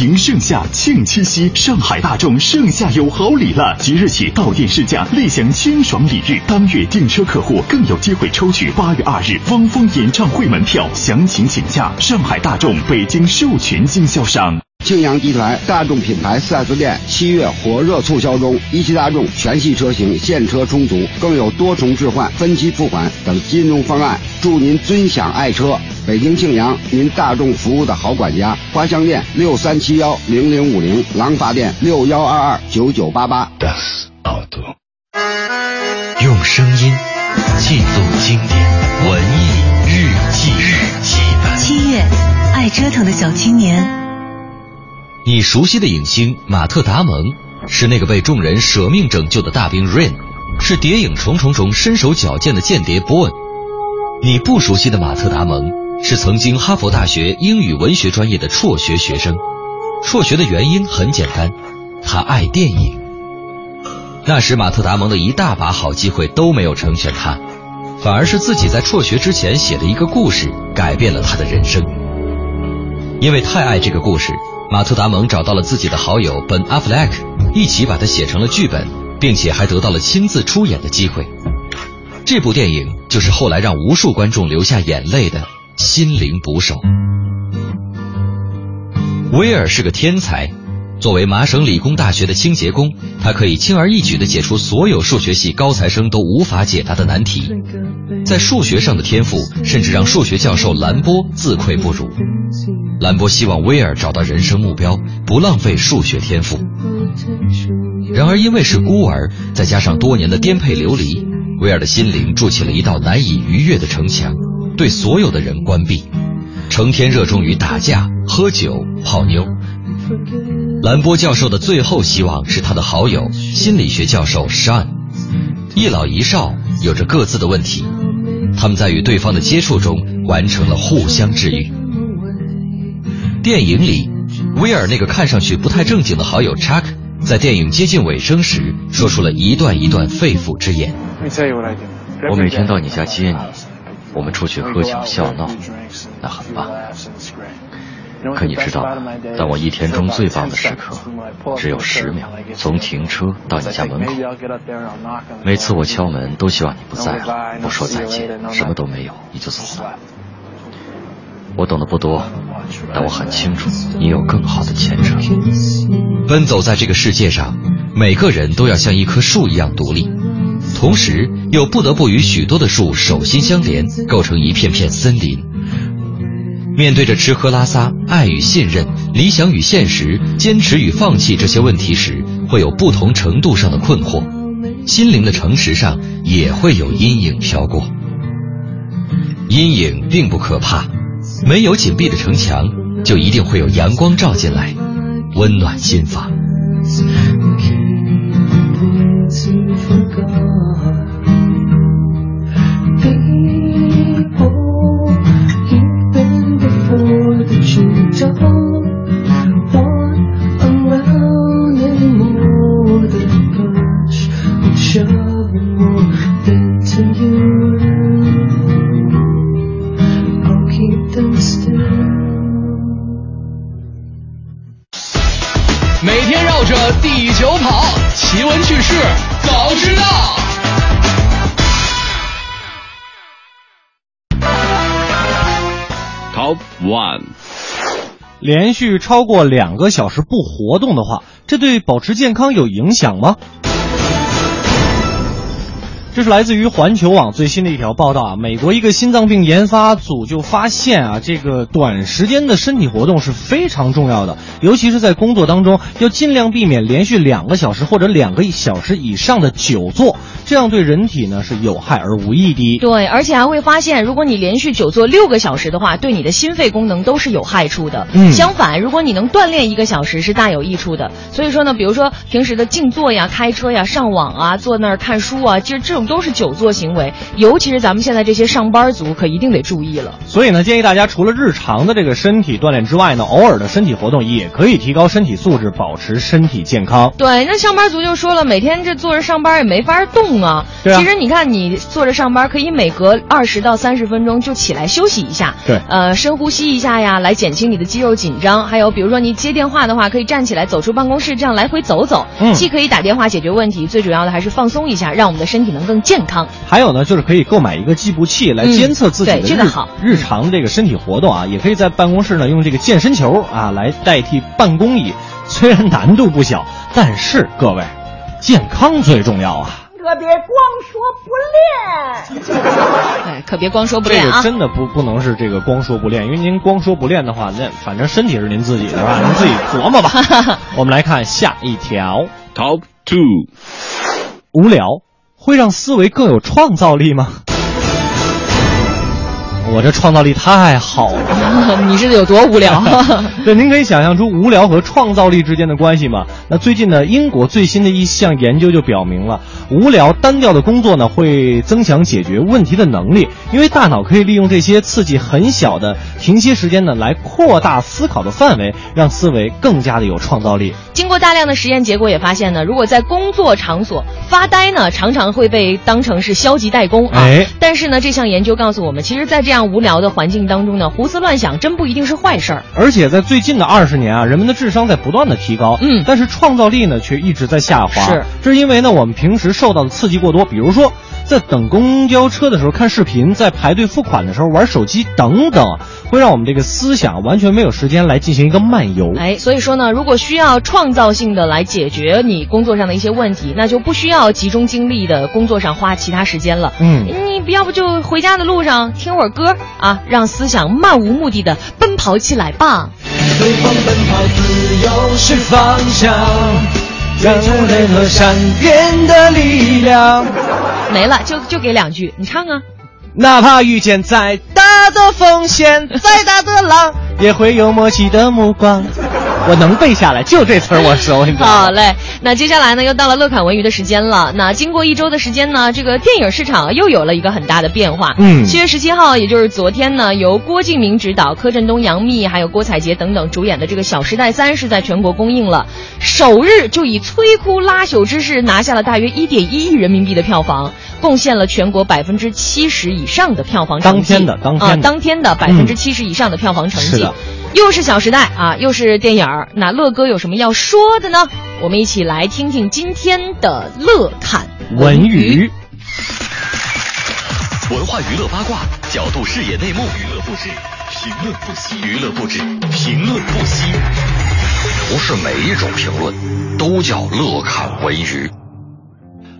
迎盛夏，庆七夕，上海大众盛夏有好礼了！即日起到店试驾，立享清爽礼遇。当月订车客户更有机会抽取八月二日汪峰演唱会门票。详情请假上海大众北京授权经销商。庆阳集团大众品牌 4S 店七月火热促销中，一汽大众全系车型现车充足，更有多重置换、分期付款等金融方案，祝您尊享爱车。北京庆阳，您大众服务的好管家。花乡店六三七幺零零五零，廊坊店六幺二二九九八八。用声音记录经典文艺日记日记本。七月，爱折腾的小青年。你熟悉的影星马特·达蒙是那个被众人舍命拯救的大兵 Rain，是谍影重重中身手矫健的间谍 Bourne。你不熟悉的马特·达蒙是曾经哈佛大学英语文学专业的辍学学生。辍学的原因很简单，他爱电影。那时马特·达蒙的一大把好机会都没有成全他，反而是自己在辍学之前写的一个故事改变了他的人生。因为太爱这个故事，马特·达蒙找到了自己的好友本·阿弗莱克，一起把它写成了剧本，并且还得到了亲自出演的机会。这部电影就是后来让无数观众流下眼泪的《心灵捕手》。威尔是个天才，作为麻省理工大学的清洁工，他可以轻而易举的解出所有数学系高材生都无法解答的难题。在数学上的天赋，甚至让数学教授兰波自愧不如。兰波希望威尔找到人生目标，不浪费数学天赋。然而，因为是孤儿，再加上多年的颠沛流离，威尔的心灵筑起了一道难以逾越的城墙，对所有的人关闭，成天热衷于打架、喝酒、泡妞。兰波教授的最后希望是他的好友心理学教授 Sean，一老一少有着各自的问题，他们在与对方的接触中完成了互相治愈。电影里，威尔那个看上去不太正经的好友 Chuck，在电影接近尾声时，说出了一段一段肺腑之言。我每天到你家接你，我们出去喝酒笑闹，那很棒。可你知道吗？但我一天中最棒的时刻只有十秒，从停车到你家门口。每次我敲门，都希望你不在了，不说再见，什么都没有，你就走了。我懂得不多，但我很清楚你有更好的前程。奔走在这个世界上，每个人都要像一棵树一样独立，同时又不得不与许多的树手心相连，构成一片片森林。面对着吃喝拉撒、爱与信任、理想与现实、坚持与放弃这些问题时，会有不同程度上的困惑，心灵的城池上也会有阴影飘过。阴影并不可怕，没有紧闭的城墙，就一定会有阳光照进来，温暖心房。连续超过两个小时不活动的话，这对保持健康有影响吗？这是来自于环球网最新的一条报道啊，美国一个心脏病研发组就发现啊，这个短时间的身体活动是非常重要的，尤其是在工作当中，要尽量避免连续两个小时或者两个小时以上的久坐，这样对人体呢是有害而无益的。对，而且还会发现，如果你连续久坐六个小时的话，对你的心肺功能都是有害处的。嗯相反，如果你能锻炼一个小时，是大有益处的。所以说呢，比如说平时的静坐呀、开车呀、上网啊、坐那儿看书啊，其实这种都是久坐行为，尤其是咱们现在这些上班族，可一定得注意了。所以呢，建议大家除了日常的这个身体锻炼之外呢，偶尔的身体活动也可以提高身体素质，保持身体健康。对，那上班族就说了，每天这坐着上班也没法动啊。对啊其实你看，你坐着上班，可以每隔二十到三十分钟就起来休息一下。对呃，深呼吸一下呀，来减轻你的肌肉紧张。还有，比如说你接电话的话，可以站起来走出办公室，这样来回走走，嗯既可以打电话解决问题，最主要的还是放松一下，让我们的身体能更健康。还有呢，就是可以购买一个计步器来监测自己的嗯对日、这个好日常这个身体活动啊，也可以在办公室呢用这个健身球啊来代替办公椅，虽然难度不小，但是各位，健康最重要啊。可别光说不练。哎，可别光说不练啊个！真的不不能是这个光说不练，因为您光说不练的话，那反正身体是您自己的，是吧？您自己琢磨吧。我们来看下一条，Top Two，无聊会让思维更有创造力吗？我这创造力太好了，你是有多无聊？对，您可以想象出无聊和创造力之间的关系吗？那最近呢，英国最新的一项研究就表明了，无聊单调的工作呢会增强解决问题的能力，因为大脑可以利用这些刺激很小的停歇时间呢，来扩大思考的范围，让思维更加的有创造力。经过大量的实验结果也发现呢，如果在工作场所发呆呢，常常会被当成是消极怠工啊。哎但是呢，这项研究告诉我们，其实，在这样无聊的环境当中呢，胡思乱想真不一定是坏事儿。而且在最近的二十年啊，人们的智商在不断的提高，嗯，但是创造力呢却一直在下滑。是，这是因为呢我们平时受到的刺激过多，比如说在等公交车的时候看视频，在排队付款的时候玩手机等等，会让我们这个思想完全没有时间来进行一个漫游。哎，所以说呢，如果需要创造性的来解决你工作上的一些问题，那就不需要集中精力的工作上花其他时间了。嗯你不要不就回家的路上听会儿歌啊，让思想漫无目的的奔跑起来吧。随风奔跑自由是方向，让人和闪电的力量。没了，就就给两句，你唱啊。哪怕遇见再的风险，再大的浪，也会有默契的目光。我能背下来，就这词儿我熟。你知道吗好嘞，那接下来呢，又到了乐侃文娱的时间了。那经过一周的时间呢，这个电影市场又有了一个很大的变化。嗯七月十七号，也就是昨天呢，由郭敬明执导、柯震东、杨幂还有郭采洁等等主演的这个《小时代三》是在全国公映了，首日就以摧枯拉朽之势拿下了大约一点一亿人民币的票房，贡献了全国百分之七十以上的票房成绩。当天的当天的啊，当天的百分之七十以上的票房成绩。是的又是《小时代》啊，又是电影儿，那乐哥有什么要说的呢？我们一起来听听今天的乐侃文娱。文化娱乐八卦，角度视野内幕，娱乐不止，评论不息，娱乐不止，评论不息。不是每一种评论都叫乐侃文娱。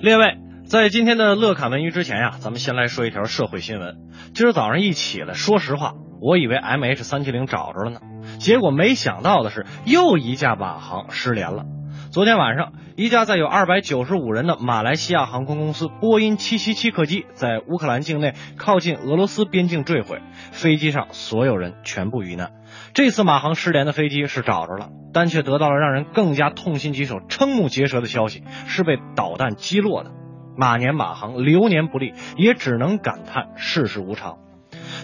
列位，在今天的乐侃文娱之前呀、咱们先来说一条社会新闻。今儿早上一起来，说实话，我以为 M H 三七零找着了呢，结果没想到的是，又一架马航失联了。昨天晚上，一架载有二百九十五人的马来西亚航空公司波音七七七客机在乌克兰境内靠近俄罗斯边境坠毁，飞机上所有人全部遇难。这次马航失联的飞机是找着了，但却得到了让人更加痛心疾首、瞠目结舌的消息，是被导弹击落的。马年马航流年不利，也只能感叹世事无常。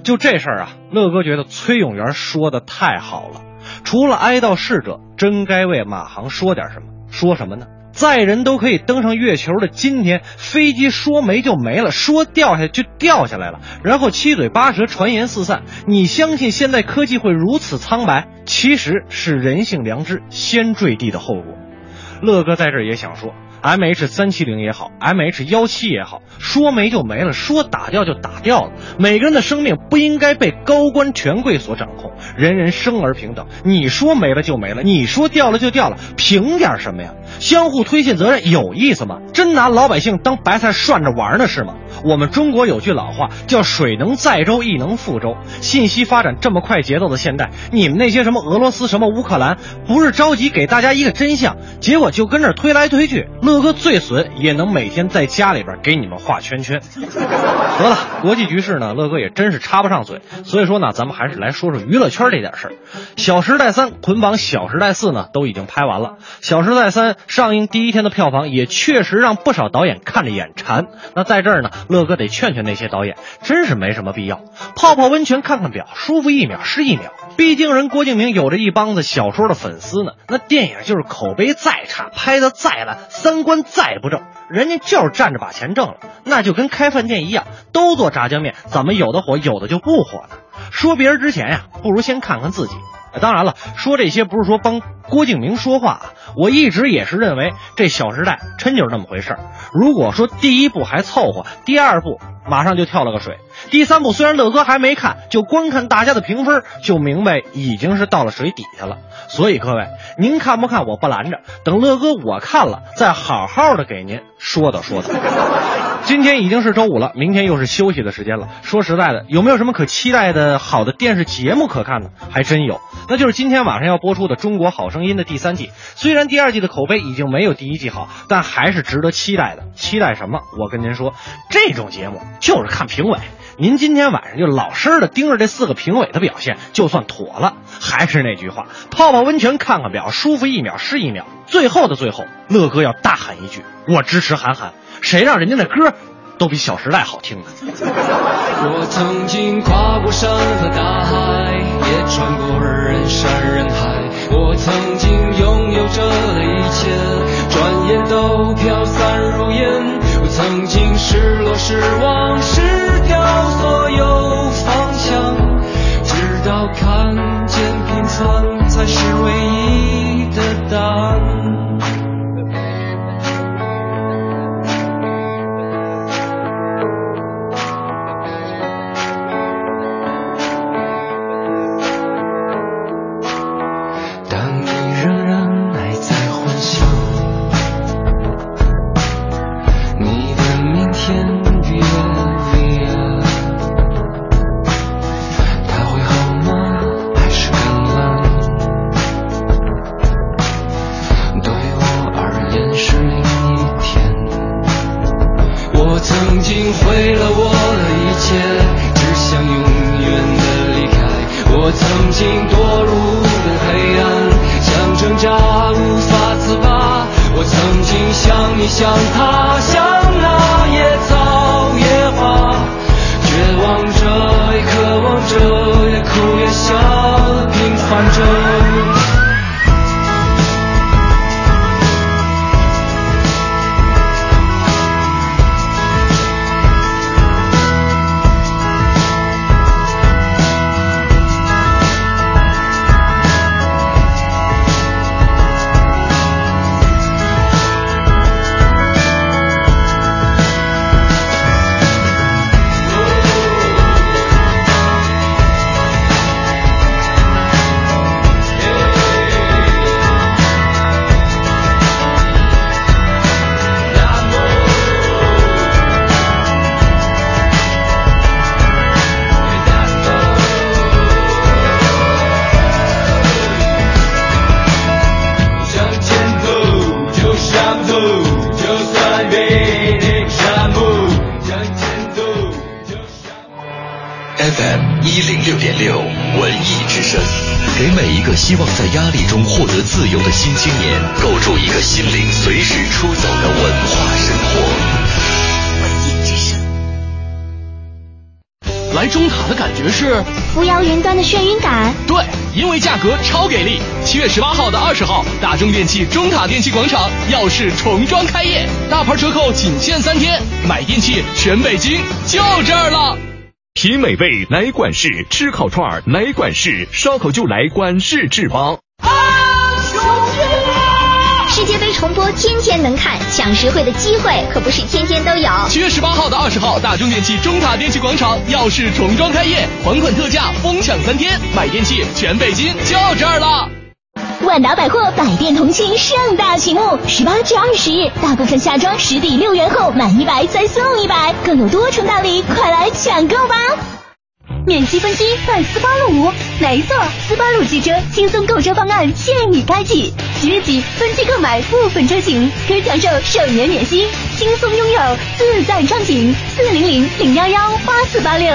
就这事儿啊，乐哥觉得崔永元说的太好了。除了哀悼逝者，真该为马航说点什么。说什么呢？载人都可以登上月球的今天，飞机说没就没了，说掉下就掉下来了，然后七嘴八舌，传言四散。你相信现在科技会如此苍白？其实是人性良知先坠地的后果。乐哥在这儿也想说。M H 三七零也好，M H 幺七也好，说没就没了，说打掉就打掉了。每个人的生命不应该被高官权贵所掌控，人人生而平等。你说没了就没了，你说掉了就掉了，凭点什么呀？相互推卸责任有意思吗？真拿老百姓当白菜涮着玩呢是吗？我们中国有句老话叫“水能载舟，亦能覆舟”。信息发展这么快节奏的现代，你们那些什么俄罗斯、什么乌克兰，不是着急给大家一个真相，结果就跟这推来推去。乐哥最损也能每天在家里边给你们画圈圈。得了，国际局势呢，乐哥也真是插不上嘴。所以说呢，咱们还是来说说娱乐圈这点事儿。《小时代三》捆绑《小时代四》呢，都已经拍完了。《小时代三》上映第一天的票房也确实让不少导演看着眼馋。那在这儿呢，哥哥得劝劝那些导演，真是没什么必要。泡泡温泉，看看表，舒服一秒是一秒。毕竟人郭敬明有着一帮子小说的粉丝呢。那电影就是口碑再差，拍的再烂，三观再不正，人家就是站着把钱挣了。那就跟开饭店一样，都做炸酱面，怎么有的火，有的就不火呢？说别人之前呀，不如先看看自己。当然了，说这些不是说帮郭敬明说话啊，我一直也是认为这《小时代》真就是那么回事儿。如果说第一部还凑合，第二部马上就跳了个水，第三部虽然乐哥还没看，就光看大家的评分，就明白已经是到了水底下了。所以各位，您看不看我不拦着，等乐哥我看了，再好好的给您说道说道。今天已经是周五了，明天又是休息的时间了。说实在的，有没有什么可期待的好的电视节目可看呢？还真有，那就是今天晚上要播出的《中国好声音》的第三季。虽然第二季的口碑已经没有第一季好，但还是值得期待的。期待什么？我跟您说，这种节目就是看评委。您今天晚上就老实的盯着这四个评委的表现，就算妥了。还是那句话，泡泡温泉，看看表，舒服一秒是一秒。最后的最后，乐哥要大喊一句：我支持韩寒。谁让人家那歌都比《小时代》好听呢？我曾经跨过山和大海，也穿过人山人海。我曾经拥有着的一切，转眼都飘散如烟。我曾经失落、失望、失掉所有方向，直到看见平凡才是唯一的答案。心堕入无边黑暗，想挣扎无法自拔。我曾经像你像他，像那野草野花，绝望着也渴望着，希望在压力中获得自由的新青年，构筑一个心灵随时出走的文化生活。来中塔的感觉是扶摇云端的眩晕感。对，因为价格超给力。七月十八号到二十号，大中电器中塔电器广场耀世重装开业，大牌折扣仅限三天，买电器全北京就这儿了。品美味来管事，吃烤串儿来管事，烧烤就来管事制吧。世界杯重播天天能看，抢实惠的机会可不是天天都有。七月十八号到二十号，大中电器中塔电器广场耀世重装开业，还款特价，疯抢三天，买电器全北京就这儿了。万达百货百店同庆盛大启幕，十八至二十日，大部分夏装实抵六元后满一百再送一百，更有多重大礼，快来抢购吧！免息分期办斯巴鲁，没错，斯巴鲁汽车轻松购车方案现已开启，即日起分期购买部分车型可享受首年免息，轻松拥有自在畅行。四零零零幺幺八四八六。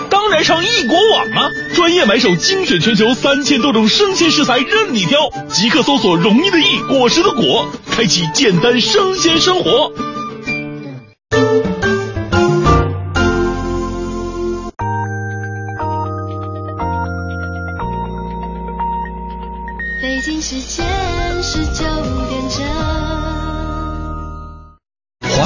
当然上易果网啊！专业买手精选全球三千多种生鲜食材任你挑，即刻搜索“容易的易，果实的果”，开启简单生鲜生活。北京时间十九点整。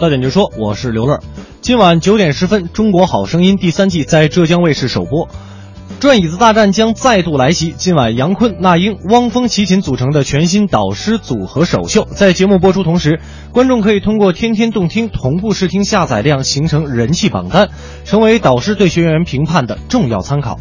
到点就说，我是刘乐。今晚九点十分，《中国好声音》第三季在浙江卫视首播，转椅子大战将再度来袭。今晚杨坤、那英、汪峰齐秦组成的全新导师组合首秀，在节目播出同时，观众可以通过天天动听同步试听下载量形成人气榜单，成为导师对学员评判的重要参考。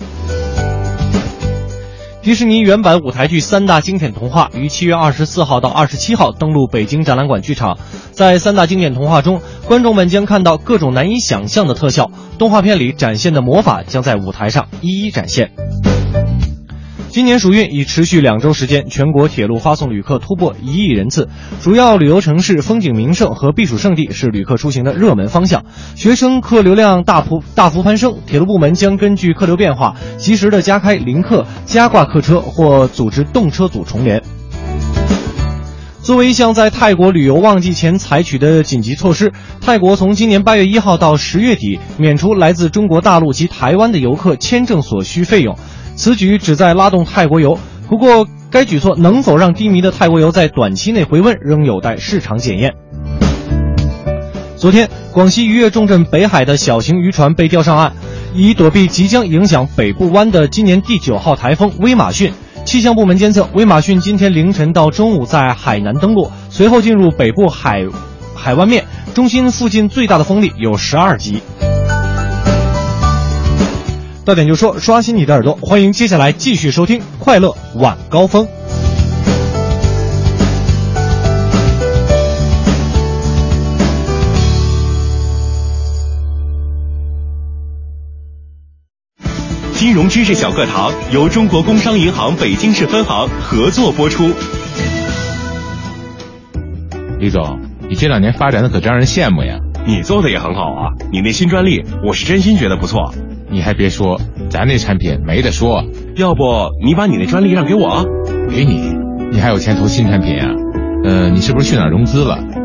迪士尼原版舞台剧三大经典童话于七月二十四号到二十七号登陆北京展览馆剧场。在三大经典童话中，观众们将看到各种难以想象的特效，动画片里展现的魔法将在舞台上一一展现。今年暑运已持续两周时间，全国铁路发送旅客突破一亿人次。主要旅游城市、风景名胜和避暑胜地是旅客出行的热门方向。学生客流量大幅大幅攀升，铁路部门将根据客流变化，及时的加开临客、加挂客车或组织动车组重联。作为一项在泰国旅游旺季前采取的紧急措施，泰国从今年八月一号到十月底免除来自中国大陆及台湾的游客签证所需费用。此举旨在拉动泰国游，不过该举措能否让低迷的泰国游在短期内回温，仍有待市场检验。昨天，广西渔业重镇北海的小型渔船被钓上岸，以躲避即将影响北部湾的今年第九号台风威马逊。气象部门监测，威马逊今天凌晨到中午在海南登陆，随后进入北部海海湾面，中心附近最大的风力有十二级。到点就说，刷新你的耳朵，欢迎接下来继续收听《快乐晚高峰》。金融知识小课堂由中国工商银行北京市分行合作播出。李总，你这两年发展的可真让人羡慕呀！你做的也很好啊，你那新专利，我是真心觉得不错。你还别说，咱那产品没得说。要不你把你那专利让给我，给你，你还有钱投新产品啊？呃，你是不是去哪儿融资了？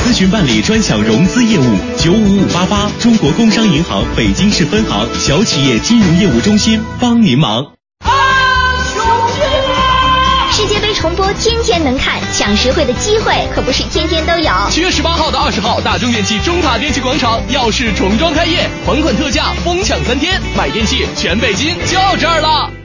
咨询办理专享融资业务，九五五八八，中国工商银行北京市分行小企业金融业务中心帮您忙。世界杯重播天天能看，抢实惠的机会可不是天天都有。七月十八号到二十号，大中电器中塔电器广场耀世重装开业，款款特价疯抢三天，买电器全北京就这儿了。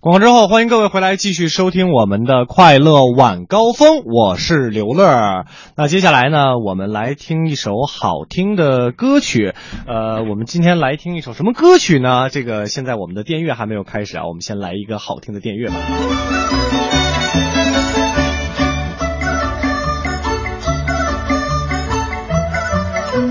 广告之后，欢迎各位回来继续收听我们的快乐晚高峰，我是刘乐。那接下来呢，我们来听一首好听的歌曲。呃，我们今天来听一首什么歌曲呢？这个现在我们的电乐还没有开始啊，我们先来一个好听的电乐吧。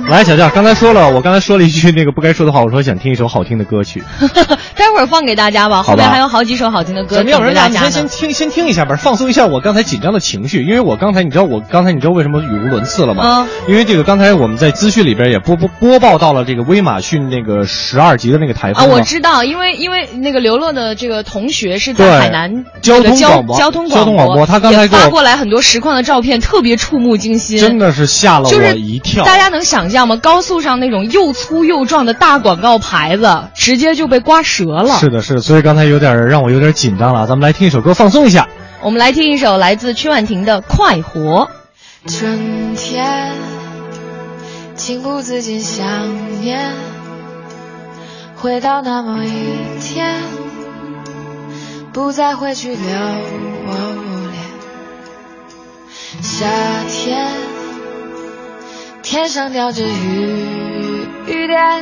来，小调，刚才说了，我刚才说了一句那个不该说的话，我说想听一首好听的歌曲。待会儿放给大家吧，后面还有好几首好听的歌咱们要不然咱等着大家呢。先先听先听一下吧，放松一下我刚才紧张的情绪。因为我刚才你知道我刚才你知道为什么语无伦次了吗？嗯因为这个刚才我们在资讯里边也播播播报到了这个威马逊那个十二级的那个台啊，风啊我知道，因为因为那个刘乐的这个同学是在海南交通广播交通交通广播他刚才发过来很多实况的照片，特别触目惊心，真的是吓了我一跳。大家能想象吗？高速上那种又粗又壮的大广告牌子，直接就被刮折了。是的，是的，所以刚才有点让我有点紧张了。咱们来听一首歌放松一下。我们来听一首来自曲婉婷的《快活》。春天，情不自禁想念，回到那么一天，不再回去留恋。夏天，天上掉着雨雨点，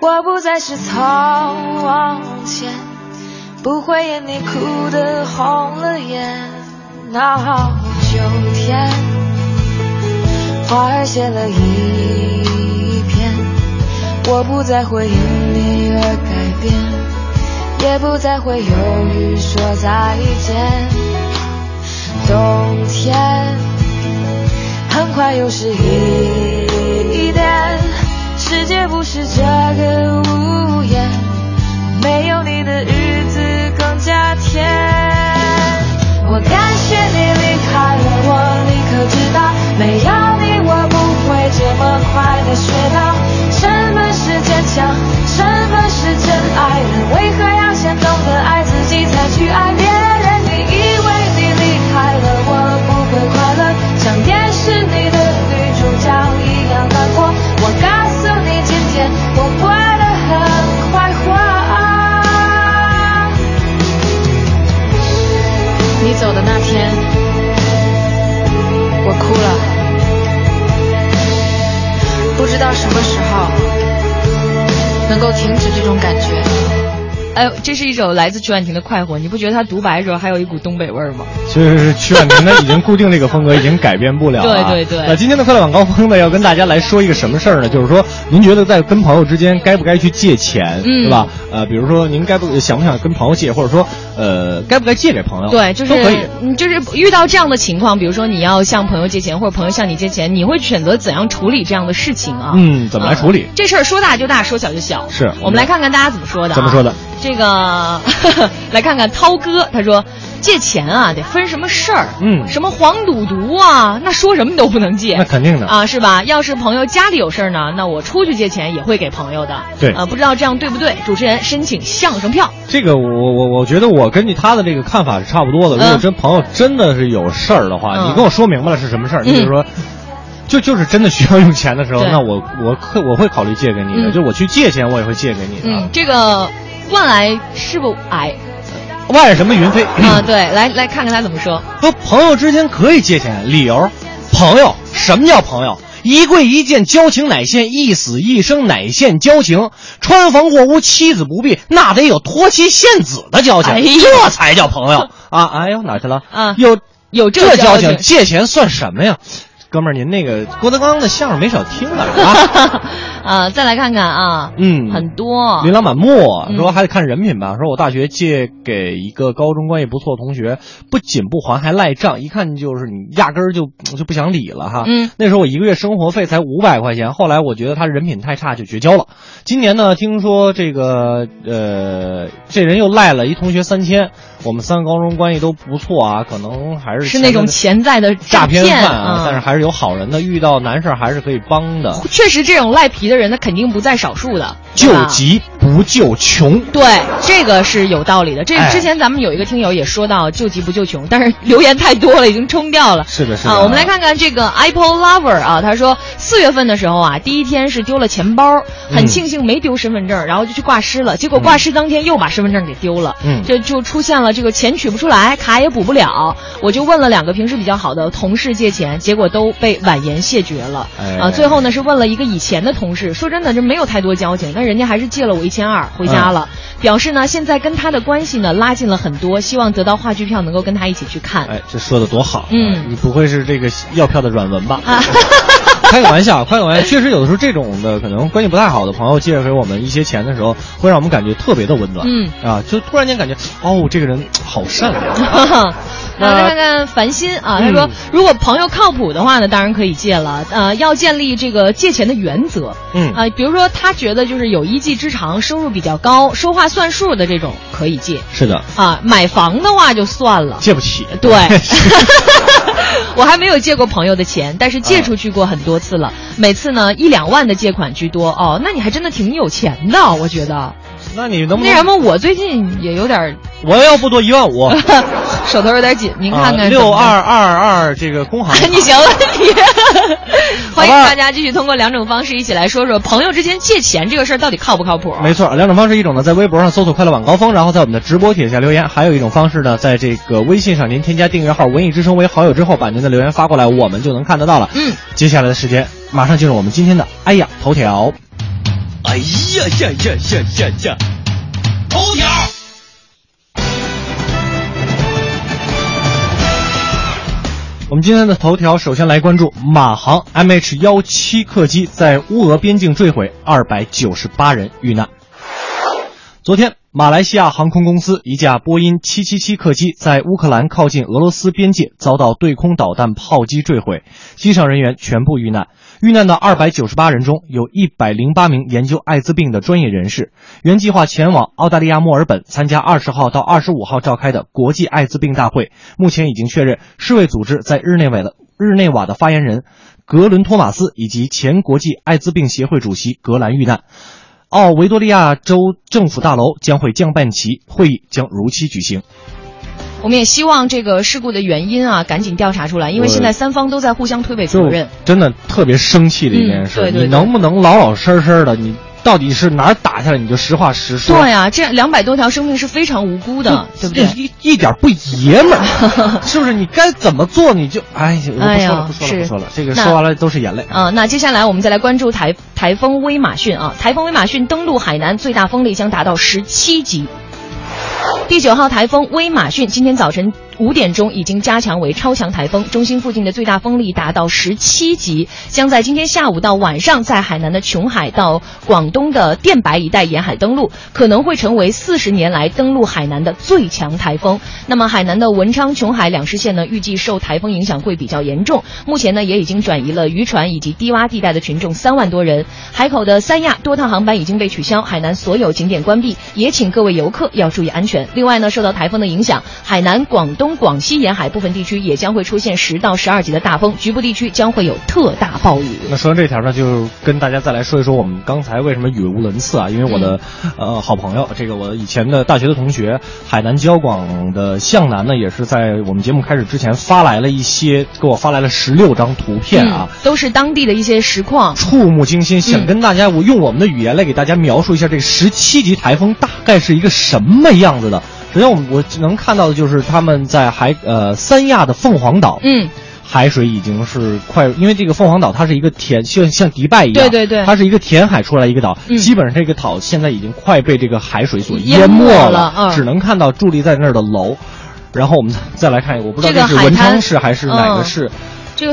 我不再是从前，不会因你哭得红了眼。那秋天。花儿谢了一片，我不再会因你而改变，也不再会犹豫说再见。冬天很快又是一年，世界不是这个屋檐，没有你的日子更加甜。我感谢你离开了我，你可知道，没有你我不会这么快的学到什么是坚强，什么是真爱人。为何要先懂得爱自己才去爱别人？走的那天，我哭了，不知道什么时候能够停止这种感觉。哎呦，这是一首来自曲婉婷的《快活》，你不觉得她独白的时候还有一股东北味儿吗？确实是曲婉婷她，已经固定这个风格，已经改变不了了啊。对对对那今天的快乐晚高峰呢，要跟大家来说一个什么事儿呢？就是说，您觉得在跟朋友之间该不该去借钱，嗯对吧？呃，比如说您该不想不想跟朋友借，或者说呃该不该借给朋友？对，就是都可以。嗯就是遇到这样的情况，比如说你要向朋友借钱，或者朋友向你借钱，你会选择怎样处理这样的事情啊？嗯，怎么来处理？这事儿说大就大，说小就小。是我们来看看大家怎么说的、啊。怎么说的？这个 来看看涛哥，他说借钱啊得分什么事儿，嗯什么黄赌毒啊，那说什么都不能借。那肯定的啊，是吧？要是朋友家里有事儿呢，那我出去借钱也会给朋友的。对啊，不知道这样对不对？主持人申请相声票。这个我我我觉得我根据他的这个看法是差不多的。如果嗯真朋友真的是有事儿的话，嗯你跟我说明白了是什么事儿，嗯你比如说。就就是真的需要用钱的时候，那我我可我会考虑借给你的。嗯就我去借钱，我也会借给你的。嗯，这个万来是不矮万什么云飞啊？对，来来看看他怎么说。说朋友之间可以借钱，理由，朋友，什么叫朋友？一跪一见，交情乃现；一死一生，乃现交情。穿房过屋，妻子不避，那得有托妻献子的交情，哎这才叫朋友啊！哎呦，哪去了？啊，有有这交情，借钱算什么呀？哥们儿，您那个郭德纲的相声没少听了啊！啊，再来看看啊，嗯，很多琳琅满目，嗯说还得看人品吧。说我大学借给一个高中关系不错的同学，不仅不还，还赖账，一看就是你压根儿就就不想理了哈。嗯，那时候我一个月生活费才五百块钱，后来我觉得他人品太差，就绝交了。今年呢，听说这个呃，这人又赖了一同学三千。我们三个高中关系都不错啊，可能还是是那种潜在的诈骗骗犯啊，嗯但是还是有好人的，遇到难事儿还是可以帮的。确实，这种赖皮的人，他肯定不在少数的。救急不救穷。对，这个是有道理的。这哎之前咱们有一个听友也说到救急不救穷，但是留言太多了，已经冲掉了。是的，是的。啊，我们来看看这个 Apple Lover 啊，他说四月份的时候啊，第一天是丢了钱包，很嗯庆幸没丢身份证，然后就去挂失了，结果挂失当天又把身份证给丢了，嗯这就出现了这个钱取不出来，卡也补不了，我就问了两个平时比较好的同事借钱，结果都被婉言谢绝了。哎啊，最后呢是问了一个以前的同事，说真的这没有太多交情，但人家还是借了我一千二回家了，表示呢现在跟他的关系呢拉近了很多，希望得到话剧票能够跟他一起去看。哎，这说的多好、啊！嗯，你不会是这个要票的软文吧？啊，开个玩笑，开个玩笑。确实有的时候这种的可能关系不太好的朋友借给我们一些钱的时候，会让我们感觉特别的温暖。嗯啊，就突然间感觉哦，这个人 好善良。那再看看繁心啊，他说、嗯如果朋友靠谱的话呢，当然可以借了。呃，要建立这个借钱的原则。嗯啊、比如说他觉得就是有一技之长，收入比较高，说话算数的这种可以借。是的，啊，买房的话就算了。借不起。对，我还没有借过朋友的钱，但是借出去过很多次了，每次呢一两万的借款居多。哦，那你还真的挺有钱的，我觉得。那你能不能那什么，我最近也有点儿我要不多一万五，手头有点紧，您看看啊六二二二这个工行。你行了，你 欢迎大家继续通过两种方式一起来说说朋友之间借钱这个事儿到底靠不靠谱？没错，两种方式，一种呢在微博上搜索“快乐晚高峰”，然后在我们的直播帖下留言；还有一种方式呢，在这个微信上您添加订阅号“文艺之声”为好友之后，把您的留言发过来，我们就能看得到了。嗯，接下来的时间马上进入我们今天的哎呀头条。哎呀呀呀呀呀呀！头条。我们今天的头条首先来关注马航 MH 幺七客机在乌俄边境坠毁，二百九十八人遇难。昨天，马来西亚航空公司一架波音777客机在乌克兰靠近俄罗斯边界遭到对空导弹炮击坠毁，机上人员全部遇难。遇难的298人中，有一百零八名研究艾滋病的专业人士，原计划前往澳大利亚墨尔本参加20号到25号召开的国际艾滋病大会。目前已经确认，世卫组织在日内瓦的日内瓦的发言人格伦托马斯以及前国际艾滋病协会主席格兰遇难。奥维多利亚州政府大楼将会降半旗，会议将如期举行。我们也希望这个事故的原因啊赶紧调查出来，因为现在三方都在互相推诿责任。真的特别生气的一件事，嗯对对对你能不能老老实实的？你到底是哪儿打下来，你就实话实说。对呀、这样两百多条生命是非常无辜的，对不对？一一点不爷们儿，是不是？你该怎么做你就哎呀，不说了，不说了，不说了，这个说完了都是眼泪。啊、那接下来我们再来关注台台风威马逊啊，台风威马逊登陆海南，最大风力将达到十七级。第九号台风威马逊今天早晨五点钟已经加强为超强台风，中心附近的最大风力达到十七级，将在今天下午到晚上在海南的琼海到广东的电白一带沿海登陆，可能会成为四十年来登陆海南的最强台风。那么海南的文昌、琼海两市县呢，预计受台风影响会比较严重。目前呢，也已经转移了渔船以及低洼地带的群众三万多人。海口的三亚多趟航班已经被取消，海南所有景点关闭，也请各位游客要注意安全。另外呢，受到台风的影响，海南、广东、广西沿海部分地区也将会出现十到十二级的大风，局部地区将会有特大暴雨。那说完这条呢，就跟大家再来说一说我们刚才为什么语无伦次啊？因为我的、呃好朋友，这个我以前的大学的同学，海南交广的向南呢，也是在我们节目开始之前发来了一些，给我发来了十六张图片啊。嗯，都是当地的一些实况。触目惊心，想跟大家我用我们的语言来给大家描述一下这个十七级台风大概是一个什么样子的。首先，我们我能看到的就是他们在海呃三亚的凤凰岛，嗯，海水已经是快，因为这个凤凰岛它是一个填，像像迪拜一样，对对对它是一个填海出来一个岛，嗯基本上这个岛现在已经快被这个海水所淹没没了嗯只能看到伫立在那儿的楼。然后我们再来看一个，我不知道这是文昌市还是哪个嗯市。这个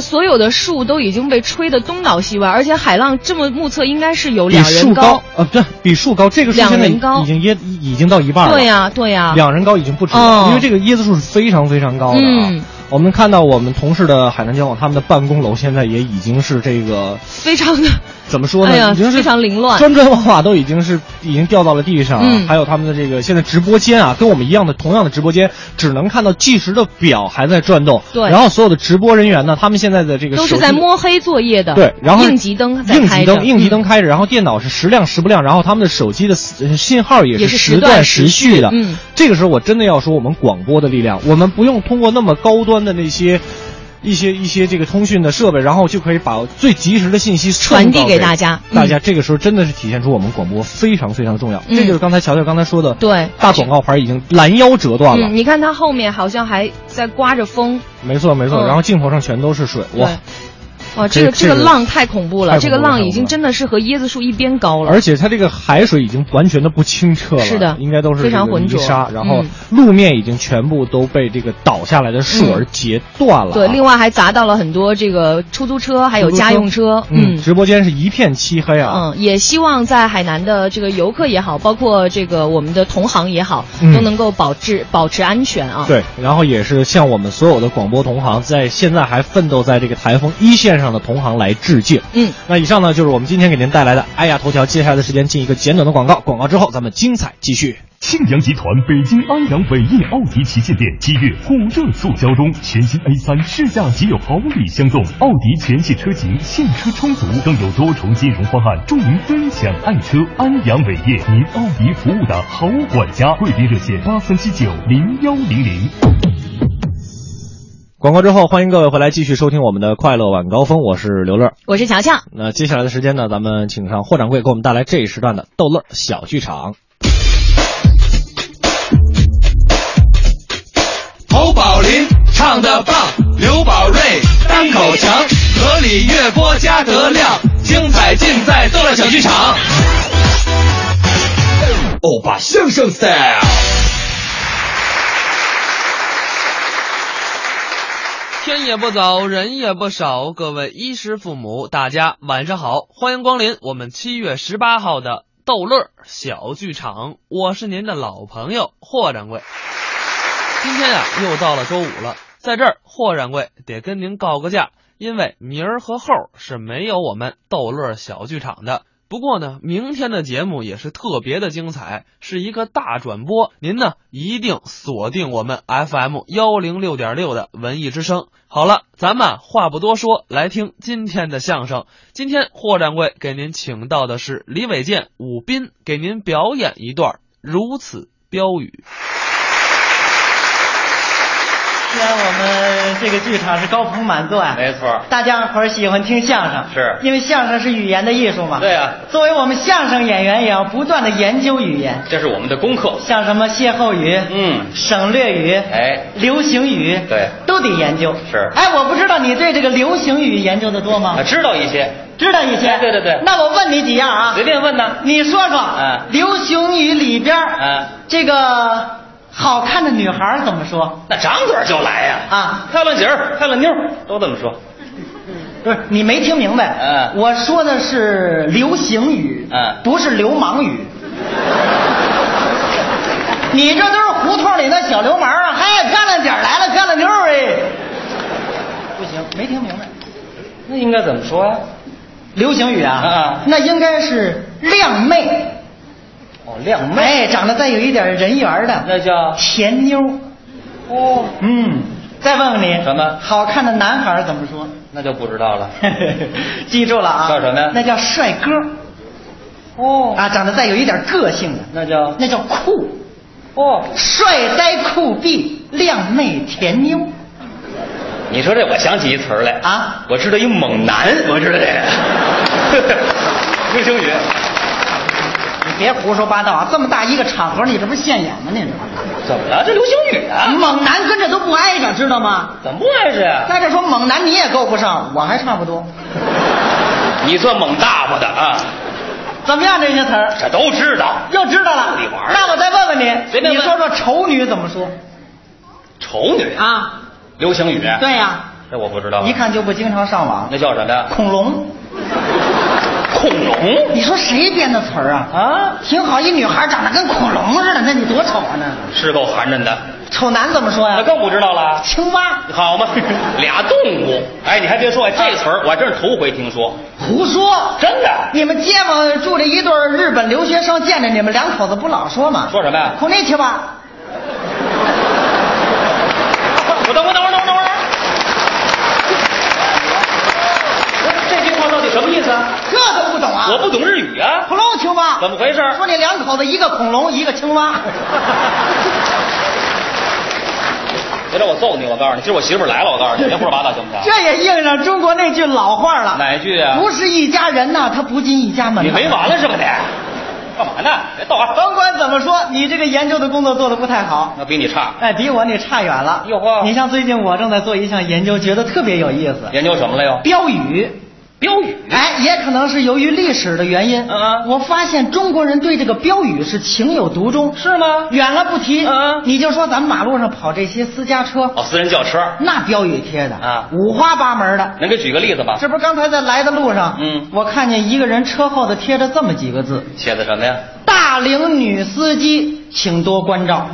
所有的树都已经被吹得东倒西歪，而且海浪这么目测应该是有两人高，啊，对比树高，这个树两现在人高。已经椰已经到一半了。对呀、对呀、两人高已经不止了，哦。因为这个椰子树是非常非常高的啊。嗯我们看到我们同事的海南交往，他们的办公楼现在也已经是这个非常的 怎么说呢？哎呀已经是非常凌乱砖砖瓦瓦都已经是已经掉到了地上，嗯还有他们的这个现在直播间啊，跟我们一样的同样的直播间，只能看到计时的表还在转动。对然后所有的直播人员呢，他们现在的这个都是手在摸黑作业的。对，然后应急灯在应，急灯应急灯嗯开着，然后电脑是时亮时不亮，然后他们的手机的呃信号也也是时时断时时续的。嗯，这个时候我真的要说我们广播的力量，我们不用通过那么高端的那些。一些一些这个通讯的设备，然后就可以把最及时的信息传递给大家嗯大家这个时候真的是体现出我们广播非常非常重要。嗯这就是刚才乔乔刚才说的，对，大广告牌已经拦腰折断了。嗯，你看它后面好像还在刮着风，没错没错，嗯然后镜头上全都是水，哇！哇，这个这这个浪太恐怖了，这个浪已经真的是和椰子树一边高了。而且它这个海水已经完全的不清澈了，是的应该都是非常浑浊沙，然后嗯路面已经全部都被这个倒下来的树而截断了、啊对，另外还砸到了很多这个出租车，还有家用车。嗯，直播间是一片漆黑啊。嗯，也希望在海南的这个游客也好，包括这个我们的同行也好，嗯都能够保质保持安全啊。对，然后也是向我们所有的广播同行，在现在还奋斗在这个台风一线上的同行来致敬。嗯，那以上呢就是我们今天给您带来的哎呀头条，接下来的时间进一个简短的广告，广告之后咱们精彩继续。庆阳集团北京安阳伟业奥迪旗舰店七月火热促销中，全新 A 三试驾即有好礼相送，奥迪全系车型现车充足，更有多重金融方案，祝您分享爱车。安阳伟业，您奥迪服务的好管家，贵宾热线八三七九零幺零零。广告之后，欢迎各位回来继续收听我们的快乐晚高峰，我是刘乐。我是乔乔。那接下来的时间呢，咱们请上霍掌柜给我们带来这一时段的逗乐小剧场。侯宝林唱的棒，刘宝瑞单口强，河里月波加德亮，精彩尽在逗乐小剧场。欧巴相声 style。天也不早，人也不少，各位衣食父母，大家晚上好，欢迎光临我们七月十八号的逗乐小剧场，我是您的老朋友霍掌柜。今天呀、又到了周五了，在这儿霍掌柜得跟您告个假，因为明儿和后儿是没有我们逗乐小剧场的。不过呢，明天的节目也是特别的精彩，是一个大转播，您呢一定锁定我们 FM 幺零六点六的文艺之声。好了，咱们话不多说，来听今天的相声。今天霍掌柜给您请到的是李伟健、武斌，给您表演一段如此标语。既然我们这个剧场是高朋满座呀，没错，大家伙儿喜欢听相声，是因为相声是语言的艺术嘛。对啊作为我们相声演员，也要不断的研究语言，这是我们的功课。像什么歇后语、嗯，省略语、哎，流行语，对，都得研究。是哎，我不知道你对这个流行语研究的多吗？啊知道一些，知道一些。哎对对对那我问你几样啊？随便问呢。你说说，嗯流行语里边，嗯，这个好看的女孩怎么说？那张嘴就来呀！啊，漂亮姐儿、漂亮妞儿都这么说。不是你没听明白？嗯我说的是流行语，嗯不是流氓语。你这都是胡同里的小流氓啊！嗨，漂亮姐儿来了，漂亮妞儿哎，不行，没听明白。那应该怎么说呀？流行语啊，啊那应该是靓妹，哦，靓妹，哎，长得再有一点人缘的，那叫甜妞。哦，嗯，再问问你，什么好看的男孩怎么说？那就不知道了。记住了啊，叫什么呀那叫帅哥。哦，啊，长得再有一点个性的，那叫那叫酷。哦，帅呆酷毙，靓妹甜妞。你说这，我想起一词儿来啊，我知道一猛男，我知道这个流行语。别胡说八道啊！这么大一个场合，你这不是现眼吗？你这怎么了？这流星雨啊！猛男跟着都不挨着，知道吗？怎么不挨着呀？再者说，猛男你也够不上，我还差不多。你算猛大发的啊！怎么样？这些词儿这都知道，又知道了。那我再问问你，随便你说说丑女怎么说丑女，啊？流星雨。对呀、这我不知道。一看就不经常上网。那叫什么呀？恐龙，恐龙。你说谁编的词儿啊？啊，挺好，一女孩长得跟恐龙似的，那你多丑啊那！是够寒碜的。丑男怎么说呀？那更不知道了。青蛙，好嘛，俩动物。哎，你还别说，这词儿我还真是头回听说。胡说！真的？你们街坊住着一对日本留学生，见着你们两口子不老说吗？说什么呀？孔尼去吧。我等会儿，等会儿，等会儿，等会儿。这句话到底什么意思啊？这都不懂啊？我不懂日语啊。恐龙青蛙怎么回事？说你两口子一个恐龙，一个青蛙。回来我揍你！我告诉你，今儿我媳妇来了，我告诉你，别胡说八道，行不行？这也应上中国那句老话了。哪句啊？不是一家人呐，他不进一家门。你没完了是吧你？干嘛呢？别逗啊！甭管怎么说，你这个研究的工作做的不太好。那比你差。哎，比我你差远了。哟呵你像最近我正在做一项研究，觉得特别有意思。研究什么了又？标语。标语。哎，也可能是由于历史的原因。嗯嗯我发现中国人对这个标语是情有独钟。是吗？远了不提。嗯嗯你就说咱们马路上跑这些私家车，哦，私人轿车。那标语贴的啊五花八门的。能给举个例子吧？这不是刚才在来的路上，嗯我看见一个人车后头贴着这么几个字：写的什么呀？大龄女司机，请多关照。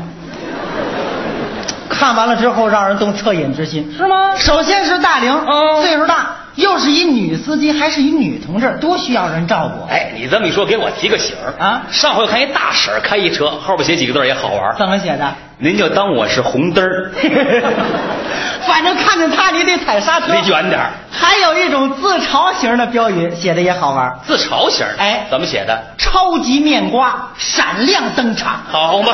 看完了之后，让人动恻隐之心。是吗？首先是大龄，嗯岁数大，又是一女司机，还是一女同志，多需要人照顾。哎，你这么一说，给我提个醒儿啊上回我看一大婶儿开一车，后边写几个字也好玩。怎么写的？您就当我是红灯儿，反正看见他，你得踩刹车。离远点儿。还有一种自嘲型的标语，写的也好玩。自嘲型儿哎怎么写的？超级面瓜闪亮登场。好嘛，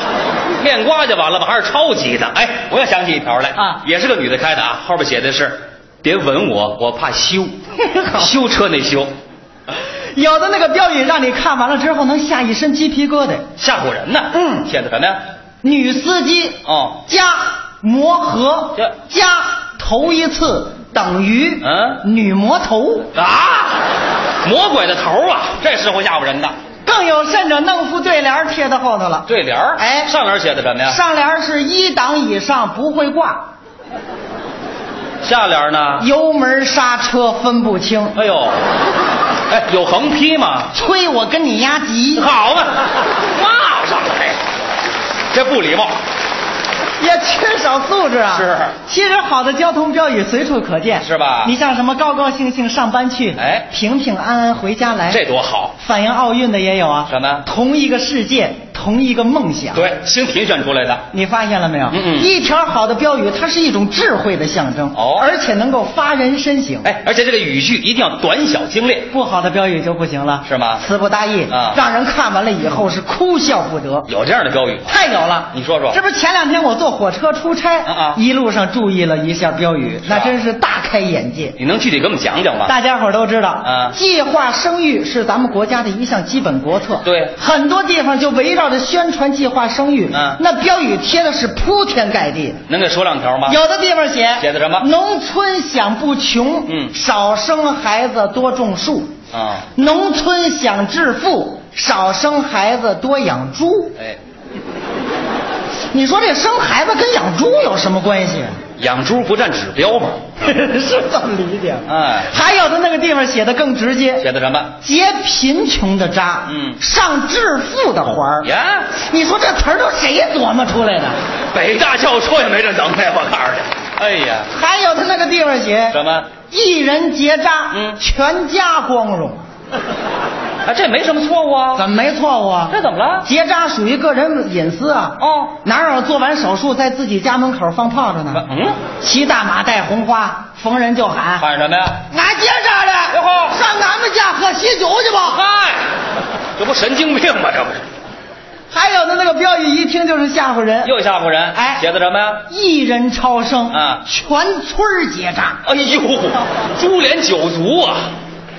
面瓜就完了吧？还是超级的。哎，我又想起一条来啊也是个女的开的啊，后边写的是“别吻我，我怕羞”，修车那修，有的那个标语让你看完了之后能吓一身鸡皮疙瘩。吓唬人呢。嗯写的什么呀？女司机哦，加磨合加头一次等于嗯女魔头。啊，魔鬼的头啊，这时候吓唬人的。更有甚者，弄副对联贴在后头了。对联儿，哎上联写的什么呀？上联是一档以上不会挂，下联呢？油门刹车分不清。哎呦，哎，有横批吗？催我跟你压急，好嘛，骂上来，这不礼貌。也缺少素质啊！是其实好的交通标语随处可见，是吧你像什么高高兴兴上班去，哎平平安安回家来，这多好！反映奥运的也有啊。什么同一个世界，同一个梦想。，对，新评选出来的。你发现了没有？嗯嗯一条好的标语，它是一种智慧的象征，哦而且能够发人深省。哎，而且这个语句一定要短小精炼，不好的标语就不行了，是吗词不达意啊让人看完了以后是哭笑不得。有这样的标语。太有了，你说说这不是前两天我坐火车出差，啊啊一路上注意了一下标语，那真是大开眼界。你能具体给我们讲讲吗？大家伙儿都知道，啊计划生育是咱们国家的一项基本国策。对很多地方就围绕着宣传计划生育，嗯那标语贴的是铺天盖地。能给说两条吗？有的地方写写的什么农村想不穷，嗯少生孩子多种树；啊，农村想致富，少生孩子多养猪。哎，你说这生孩子跟养猪有什么关系？养猪不占指标吗？是这么理解。哎，还有的那个地方写的更直接，写的什么？结贫穷的渣，嗯上致富的环儿。呀，你说这词儿都谁琢磨出来的？北大教授也没这能耐，我告诉你。哎呀，还有的那个地方写什么？一人结扎，嗯全家光荣。啊，这没什么错误啊。怎么没错误啊？这怎么了？结扎属于个人隐私啊。哦哪有做完手术在自己家门口放炮仗呢？嗯，骑大马带红花，逢人就喊。喊什么呀？俺结扎了，上俺们家喝喜酒去吧。嗨，这不神经病吗？这不是，还有的那个标语一听就是吓唬人，又吓唬人。哎写的什么呀？一人超生啊全村结扎。哎呦，株连九族啊！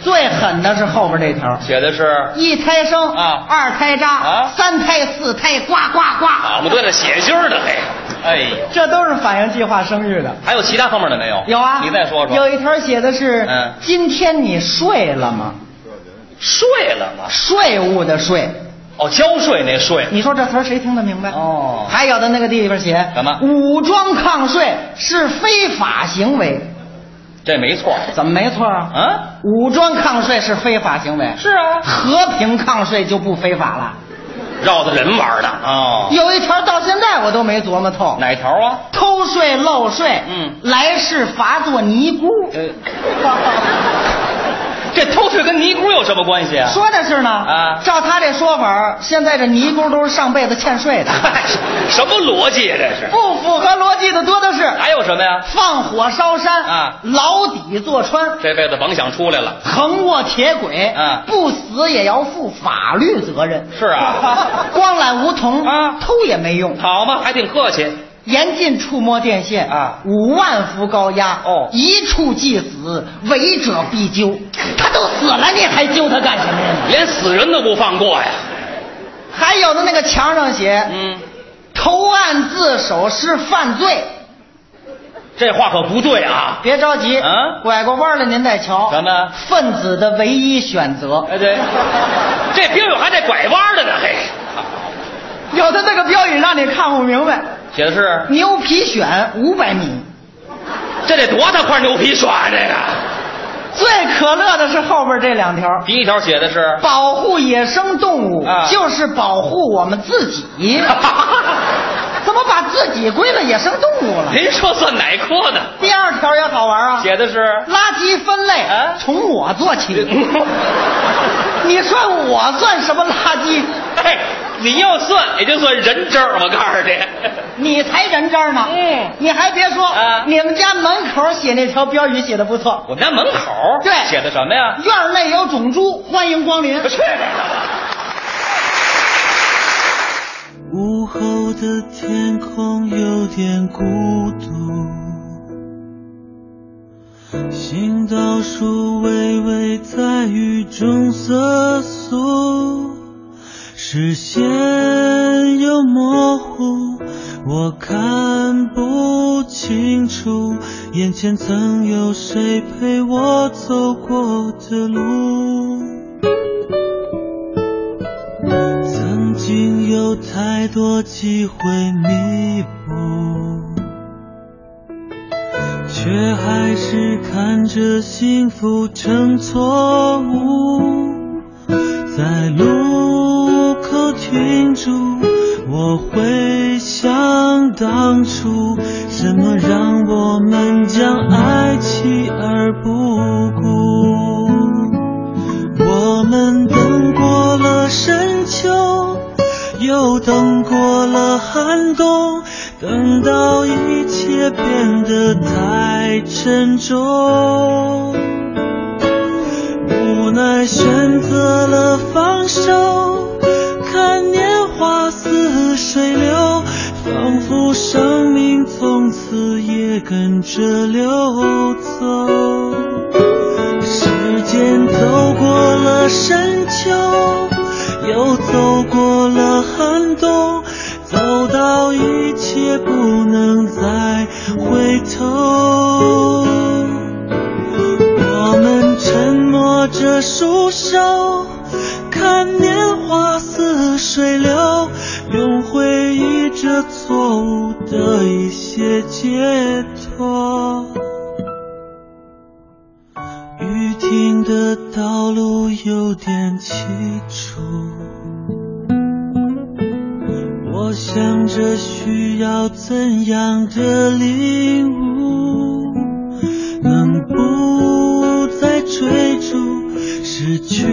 最狠的是后边这条，写的是一胎生啊二胎扎啊三胎四胎呱呱呱，好嘛，对了，写信儿的嘿，哎呀，这都是反映计划生育的。还有其他方面的没有？有啊，你再说说。有一条写的是，嗯今天你睡了吗？睡了吗？税务的税，哦，交税那税。你说这词儿谁听得明白？哦，还有的那个地方写什么武装抗税是非法行为，这没错。怎么没错啊？嗯，武装抗税是非法行为，是啊，和平抗税就不非法了。绕着人玩的啊。有一条到现在我都没琢磨透，哪条啊？偷税漏税，嗯来世罚做尼姑。这偷税跟尼姑有什么关系啊？说的是呢，啊照他这说法，现在这尼姑都是上辈子欠税的，什么逻辑啊？这是？不符合逻辑的多的是。还有什么呀？放火烧山啊牢底坐穿，这辈子甭想出来了。横卧铁轨，嗯不死也要负法律责任。是啊，光揽梧桐啊偷也没用。好嘛，还挺客气。严禁触摸电线啊五万伏高压哦一触即死，违者必究。他都死了，你还揪他干什么呀？你连死人都不放过呀。还有的那个墙上写，嗯，投案自首是犯罪。这话可不对啊。别着急，嗯拐过弯了您再瞧。什么分子的唯一选择。哎，对，这兵友还带拐弯了呢，嘿。有的那个标语让你看不明白。写的是牛皮癣五百米。这得多大块牛皮癣啊？这个最可乐的是后边这两条，第一条写的是保护野生动物、啊就是保护我们自己。怎么把自己归了野生动物了？您说算哪科的？第二条也好玩啊，写的是垃圾分类啊从我做起。你说我算什么垃圾？哎，你要算也就算人渣儿，我告诉你。你才人渣呢！嗯你还别说，啊你们家门口写那条标语写的不错，我们家门口对写的什么呀？院内有种猪，欢迎光临。不去！午后的天空有点孤独，行道树微微在雨中瑟缩，视线又模糊，我看不清楚眼前曾有谁陪我走过的路。曾经有太多机会弥补，却还是看着幸福成错误。在路口停住，我会想当初，什么让我们将爱弃而不顾。我们等过了深秋，又等过了寒冬，等到一切变得太沉重，无奈选择了放手，看年华似水流，仿佛生命从此也跟着流走。时间走过了深秋，又走过束手，看年华似水流，用回忆这错误的一些解脱。雨停的道路有点凄楚，我想着需要怎样的领悟，去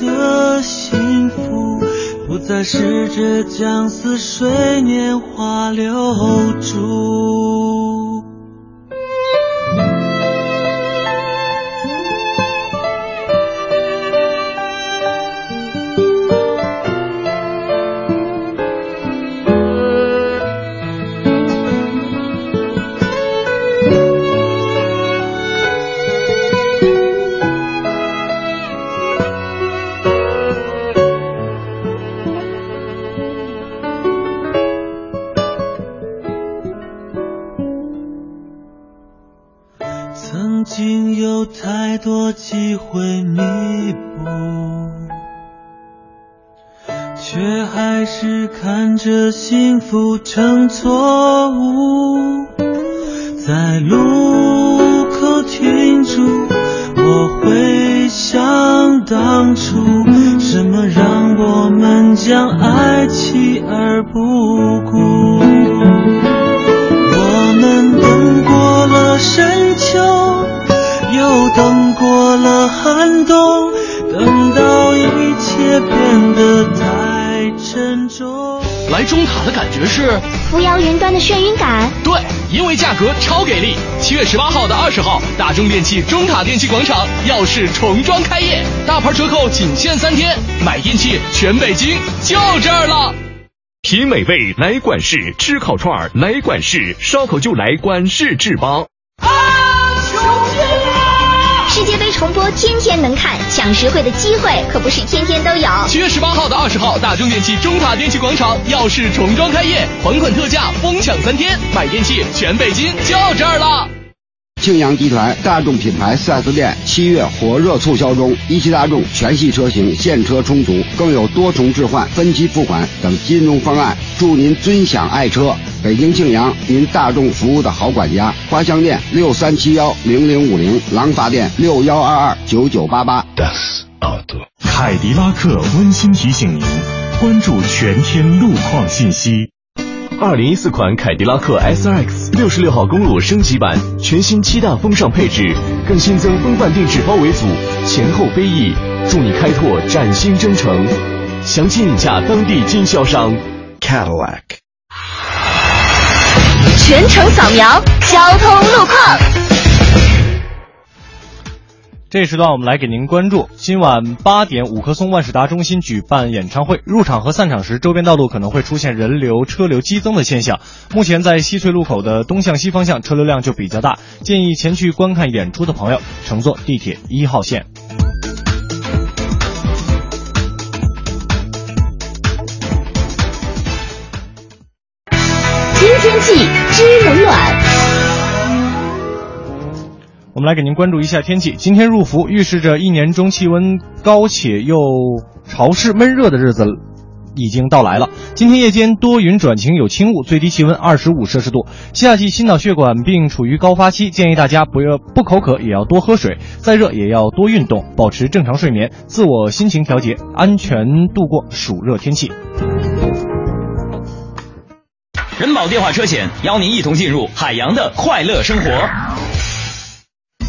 的幸福，不再试着将似水年华留住。乘坐。月十八号的二十号，大中电器中塔电器广场耀世重装开业，大牌折扣仅限三天，买电器全北京就这儿了。品美味来管事，吃烤串儿来管事，烧烤就来管事制吧。世界杯重播天天能看，抢实惠的机会可不是天天都有。七月十八号到二十号，大中电器中塔电器广场耀世重装开业，还款特价疯抢三天，买电器全北京就这儿了。庆阳集团大众品牌 4S 店七月火热促销中，一汽大众全系车型现车充足，更有多重置换、分期付款等金融方案，祝您尊享爱车。北京庆阳，您大众服务的好管家。花乡店六三七幺零零五零，廊坊店六幺二二九九八八。凯迪拉克温馨提醒您，关注全天路况信息。二零一四款凯迪拉克 SRX 六十六号公路升级版，全新七大风尚配置，更新增风范定制包围组，前后飞翼，助你开拓崭新征程。详情请洽当地经销商 Cadillac。全程扫描交通路况。这一时段我们来给您关注，今晚八点五棵松万事达中心举办演唱会，入场和散场时周边道路可能会出现人流车流激增的现象。目前在西翠路口的东向西方向车流量就比较大，建议前去观看演出的朋友乘坐地铁一号线。听天气知冷暖。我们来给您关注一下天气。今天入伏，预示着一年中气温高且又潮湿闷热的日子已经到来了。今天夜间多云转晴，有轻雾，最低气温二十五摄氏度。夏季心脑血管病处于高发期，建议大家不要不口渴也要多喝水，再热也要多运动，保持正常睡眠，自我心情调节，安全度过暑热天气。人保电话车险邀您一同进入海洋的快乐生活。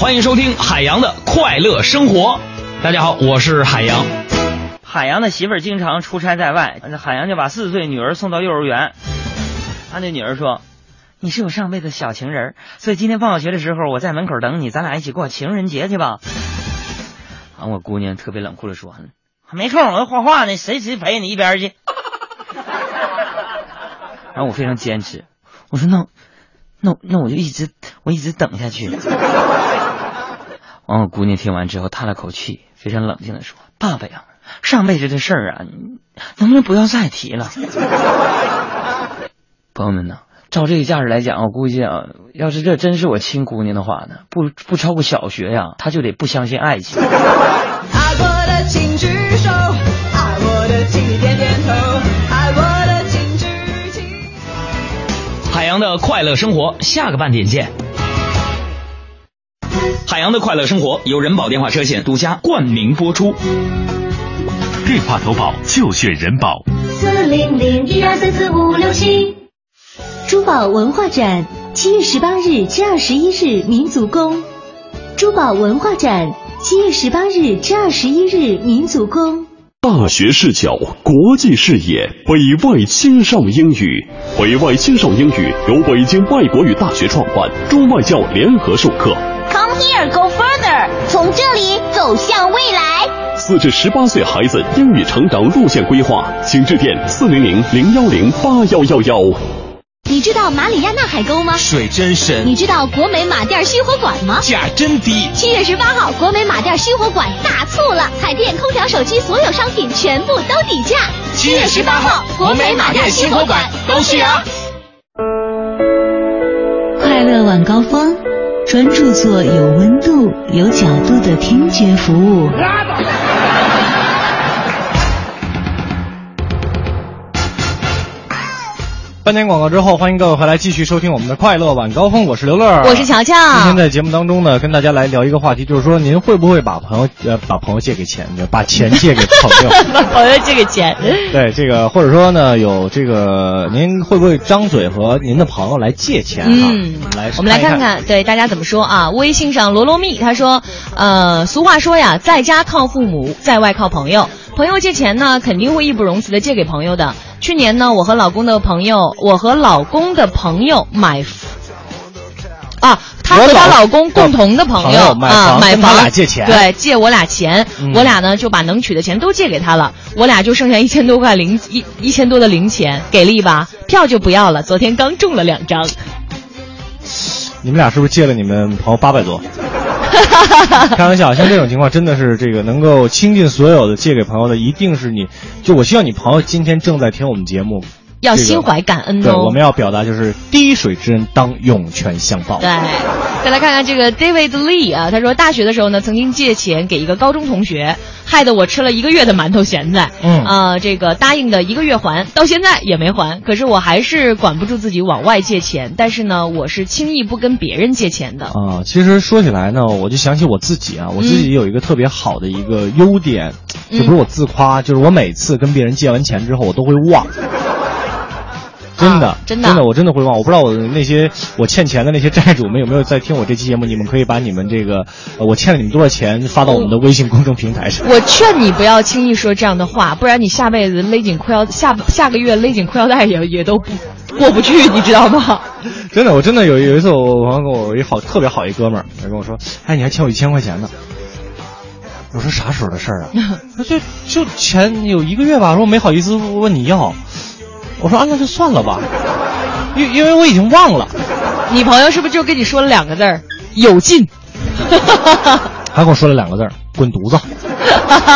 欢迎收听海洋的快乐生活。大家好，我是海洋。海洋的媳妇儿经常出差在外，海洋就把四岁女儿送到幼儿园。他那女儿说：“你是我上辈子小情人，所以今天放学的时候我在门口等你，咱俩一起过情人节去吧。”啊，我姑娘特别冷酷的说：“没空，我要画画呢，谁谁陪你一边去。” 然后我非常坚持，我说：“那那那我就一直我一直等下去。”完，我姑娘听完之后叹了口气，非常冷静的说：“爸爸呀，上辈子的事儿啊，能不能不要再提了？” 朋友们呢，照这个架势来讲，我估计啊，要是这真是我亲姑娘的话呢，不不超过小学呀，她就得不相信爱情。爱过的请举手，爱我的请你点点头，爱我的请举起。海洋的快乐生活，下个半点见。海洋的快乐生活由人保电话车险独家冠名播出。电话投保就选人保。四零零一二三四五六七。珠宝文化展，七月十八日至二十一日民族宫。珠宝文化展，七月十八日至二十一日民族宫。大学视角，国际视野，北外青少英语。北外青少英语由北京外国语大学创办，中外教联合授课。Come here, go further 从这里。走向未来。四至十八岁孩子英语成长路线规划，请致电四零零零幺零八幺幺幺。你知道马里亚纳海沟吗？水真深。你知道国美马甸熄火管吗？价真低。七月十八号，国美马甸熄火管大促了，彩电、空调、手机所有商品全部都底价。七月十八号，国美马甸熄火管都是啊。快乐晚高峰，专注做有温度、有角度的听觉服务。半年广告之后，欢迎各位回来继续收听我们的快乐晚高峰，我是刘乐，我是乔乔。今天在节目当中呢，跟大家来聊一个话题，就是说您会不会把朋友呃把朋友借给钱，把钱借给朋友，把朋友借给钱？对这个，或者说呢，有这个，您会不会张嘴和您的朋友来借钱？嗯，来，我们来看看，对大家怎么说啊？微信上罗罗蜜他说，呃，俗话说呀，在家靠父母，在外靠朋友。朋友借钱呢，肯定会义不容辞的借给朋友的。去年呢，我和老公的朋友，我和老公的朋友买，啊，她和她老公共同的朋友啊买房，俩借钱，对，借我俩钱，我俩呢就把能取的钱都借给他了，我俩就剩下一千多块零一一千多的零钱，给力吧？票就不要了，昨天刚中了两张。你们俩是不是借了你们朋友八百多？开玩笑，像这种情况真的是这个能够倾尽所有的借给朋友的，一定是你。就我希望你朋友今天正在听我们节目，要心怀感恩哦。对，我们要表达就是滴水之恩当涌泉相报。对，再来看看这个 David Lee 啊，他说大学的时候呢，曾经借钱给一个高中同学，害得我吃了一个月的馒头咸菜。嗯啊，这个答应的一个月还，到现在也没还。可是我还是管不住自己往外借钱，但是呢，我是轻易不跟别人借钱的。啊，其实说起来呢，我就想起我自己啊，我自己有一个特别好的一个优点，嗯就不是我自夸，就是我每次跟别人借完钱之后，我都会忘。真的，真的真的，我真的会忘。我不知道我的那些我欠钱的那些债主们有没有在听我这期节目？你们可以把你们这个呃我欠了你们多少钱发到我们的微信公众平台上。我劝你不要轻易说这样的话，不然你下辈子勒紧裤腰，下下个月勒紧裤腰带也也都不过不去，你知道吗？真的，我真的有有一次，我朋友跟我一好特别好一哥们儿，他跟我说：“哎，你还欠我一千块钱呢。”我说啥时候的事儿啊？他就就前有一个月吧，说没好意思问你要。我说啊，那就算了吧，因因为我已经忘了。你朋友是不是就跟你说了两个字儿“有劲”？还跟我说了两个字儿“滚犊子 ”。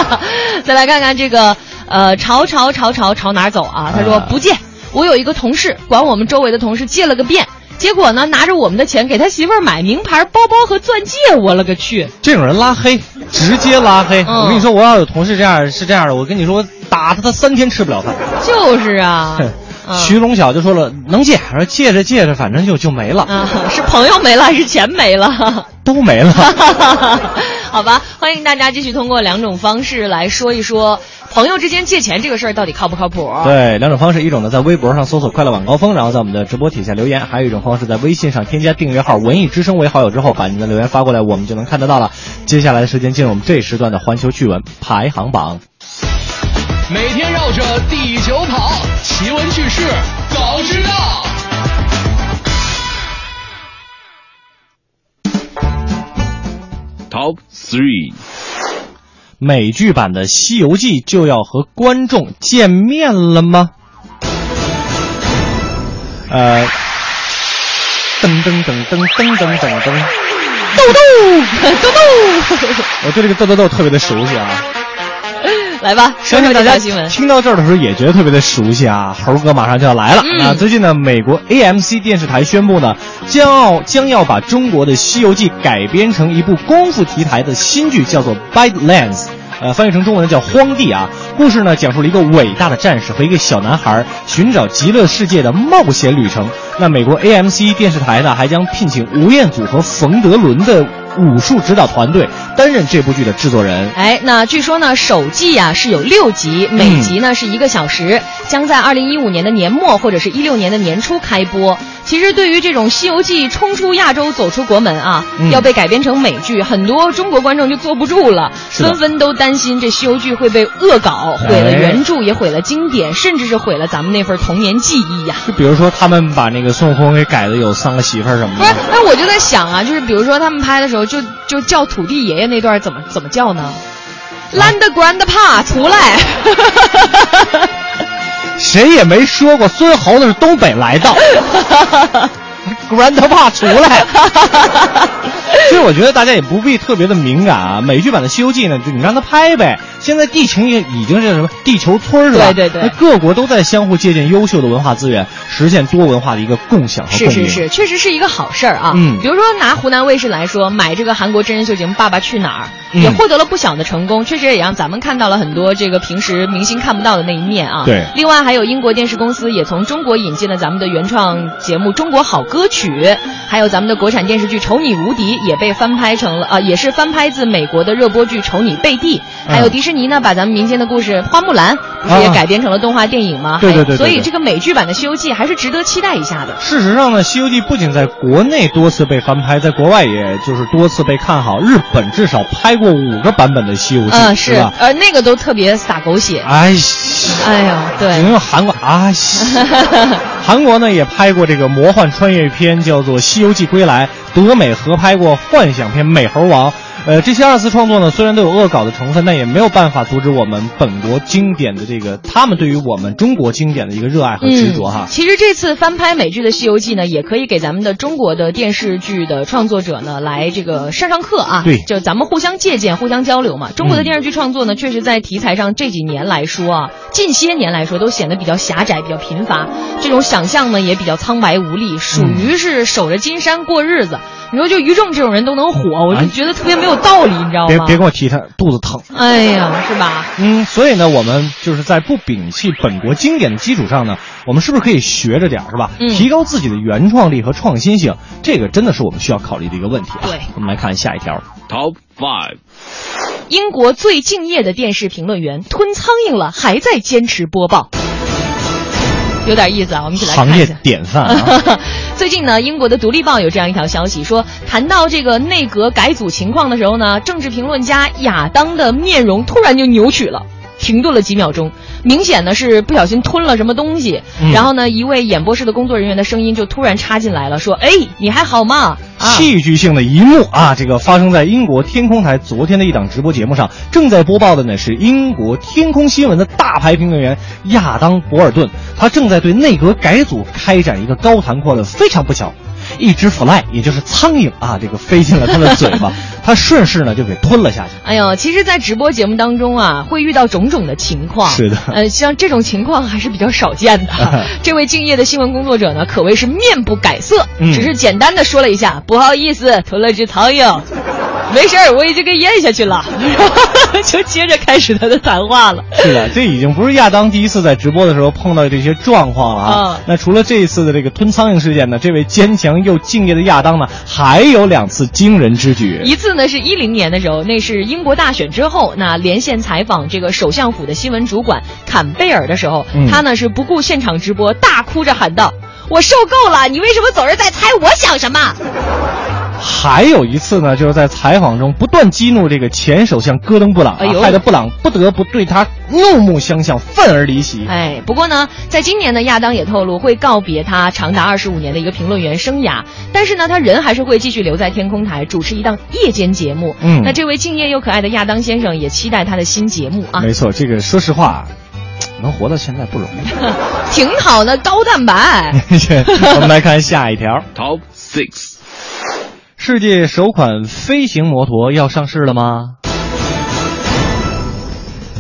再来看看这个，呃，朝朝朝朝朝哪儿走啊？他说不借。我有一个同事，管我们周围的同事借了个遍，结果呢，拿着我们的钱给他媳妇儿买名牌包包和钻戒，我了个去！这种人拉黑，直接拉黑。嗯我跟你说，我要有同事这样是这样的，我跟你说，打他他三天吃不了饭。就是啊，嗯徐龙晓就说了，能借，说借着借着，反正就就没了，啊，是朋友没了还是钱没了？都没了。好吧，欢迎大家继续通过两种方式来说一说朋友之间借钱这个事儿到底靠不靠谱？对，两种方式，一种呢在微博上搜索“快乐晚高峰”，然后在我们的直播底下留言；还有一种方式在微信上添加订阅号“文艺之声”为好友之后，把您的留言发过来，我们就能看得到了。接下来的时间进入我们这一时段的环球趣闻排行榜。每天绕着地球跑，奇闻趣事早知道。Top Three，美剧版的《西游记》就要和观众见面了吗？呃，噔噔噔噔噔噔噔噔，豆豆豆豆，我对这个豆豆豆特别的熟悉啊。来吧，说说大家这条新闻。听到这儿的时候也觉得特别的熟悉啊，猴哥马上就要来了。嗯那最近呢，美国 AMC 电视台宣布呢，将要将要把中国的《西游记》改编成一部功夫题材的新剧，叫做《Badlands》。呃，翻译成中文叫《荒地》啊。故事呢，讲述了一个伟大的战士和一个小男孩寻找极乐世界的冒险旅程。那美国 AMC 电视台呢，还将聘请吴彦祖和冯德伦的武术指导团队担任这部剧的制作人。哎，那据说呢，首季啊是有六集，每集呢是一个小时，将在二零一五年的年末或者是一六年的年初开播。其实对于这种《西游记》冲出亚洲走出国门啊，嗯要被改编成美剧，很多中国观众就坐不住了，纷纷都担心这《西游记》会被恶搞，毁了哎原著，也毁了经典，甚至是毁了咱们那份童年记忆呀、就比如说，他们把那个孙悟空给改的有三个媳妇儿什么的不是的。，那我就在想啊，就是比如说他们拍的时候就就叫土地爷爷爷那段怎么怎么叫呢？Land Grandpa 出来。谁也没说过孙猴子是东北来的。Grandpa 出来。其实我觉得大家也不必特别的敏感啊。美剧版的《西游记》呢，就你让他拍呗。现在地球也已经是什么地球村是吧？对对对。各国都在相互借鉴优秀的文化资源，实现多文化的一个共享和共赢。是是是，确实是一个好事儿啊。嗯。比如说拿湖南卫视来说，买这个韩国真人秀节目《爸爸去哪儿》，也获得了不小的成功。确实也让咱们看到了很多这个平时明星看不到的那一面啊。对。另外还有英国电视公司也从中国引进了咱们的原创节目《中国好歌曲》，还有咱们的国产电视剧《丑女无敌》也被翻拍成了，呃，也是翻拍自美国的热播剧《丑女贝蒂》。还有迪士尼呢，把咱们民间的故事《花木兰》不是也改编成了动画电影吗？对对对。所以这个美剧版的《西游记》还是值得期待一下的。事实上呢，《西游记》不仅在国内多次被翻拍，在国外也就是多次被看好。日本至少拍过五个版本的《西游记》，嗯，是吧？呃，那个都特别洒狗血。哎，哎呀，对。因为韩国啊，韩国呢也拍过这个魔幻穿越片，叫做《西游记归来》。德美合拍过幻想片《美猴王》。呃，这些二次创作呢，虽然都有恶搞的成分，但也没有办法阻止我们本国经典的这个他们对于我们中国经典的一个热爱和执着哈。其实这次翻拍美剧的《西游记》呢，也可以给咱们的中国的电视剧的创作者呢来这个上上课啊。对，就咱们互相借鉴、互相交流嘛。中国的电视剧创作呢，确实在题材上这几年来说啊，近些年来说都显得比较狭窄、比较贫乏，这种想象呢也比较苍白无力，属于是守着金山过日子。你说就于正这种人都能火，我就觉得特别没有道理，你知道吗？别别跟我提他，肚子疼。哎呀，是吧？嗯，所以呢，我们就是在不摒弃本国经典的基础上呢，我们是不是可以学着点是吧？嗯。提高自己的原创力和创新性，这个真的是我们需要考虑的一个问题啊。对，我们来看下一条，Top Five。英国最敬业的电视评论员吞苍蝇了，还在坚持播报。有点意思啊，我们一起来看行业典范啊！最近呢，英国的《独立报》有这样一条消息，说谈到这个内阁改组情况的时候呢，政治评论家亚当的面容突然就扭曲了，停顿了几秒钟，明显呢是不小心吞了什么东西。嗯、然后呢，一位演播室的工作人员的声音就突然插进来了，说：“哎，你还好吗？”戏剧性的一幕啊！这个发生在英国天空台昨天的一档直播节目上，正在播报的呢是英国天空新闻的大牌评论员亚当·博尔顿，他正在对内阁改组开展一个高谈阔论。非常不巧，一只 fly，也就是苍蝇啊，这个飞进了他的嘴巴，他顺势呢就给吞了下去。哎呦，其实，在直播节目当中啊，会遇到种种的情况。是的，呃，像这种情况还是比较少见的。这位敬业的新闻工作者呢，可谓是面不改色，嗯、只是简单的说了一下。不好意思，吞了只苍蝇，没事儿，我已经给咽下去了，就接着开始他的谈话了。是的，这已经不是亚当第一次在直播的时候碰到这些状况了啊。嗯、那除了这一次的这个吞苍蝇事件呢，这位坚强又敬业的亚当呢，还有两次惊人之举。一次呢是一零年的时候，那是英国大选之后，那连线采访这个首相府的新闻主管坎贝尔的时候，嗯、他呢是不顾现场直播，大哭着喊道。我受够了！你为什么总是在猜我想什么？还有一次呢，就是在采访中不断激怒这个前首相戈登布朗，哎、害得布朗不得不对他怒目相向，愤而离席。哎，不过呢，在今年呢，亚当也透露会告别他长达二十五年的一个评论员生涯，但是呢，他人还是会继续留在天空台主持一档夜间节目。嗯，那这位敬业又可爱的亚当先生也期待他的新节目啊。没错，这个说实话。能活到现在不容易，挺好的，高蛋白。我们来看下一条，Top Six，世界首款飞行摩托要上市了吗？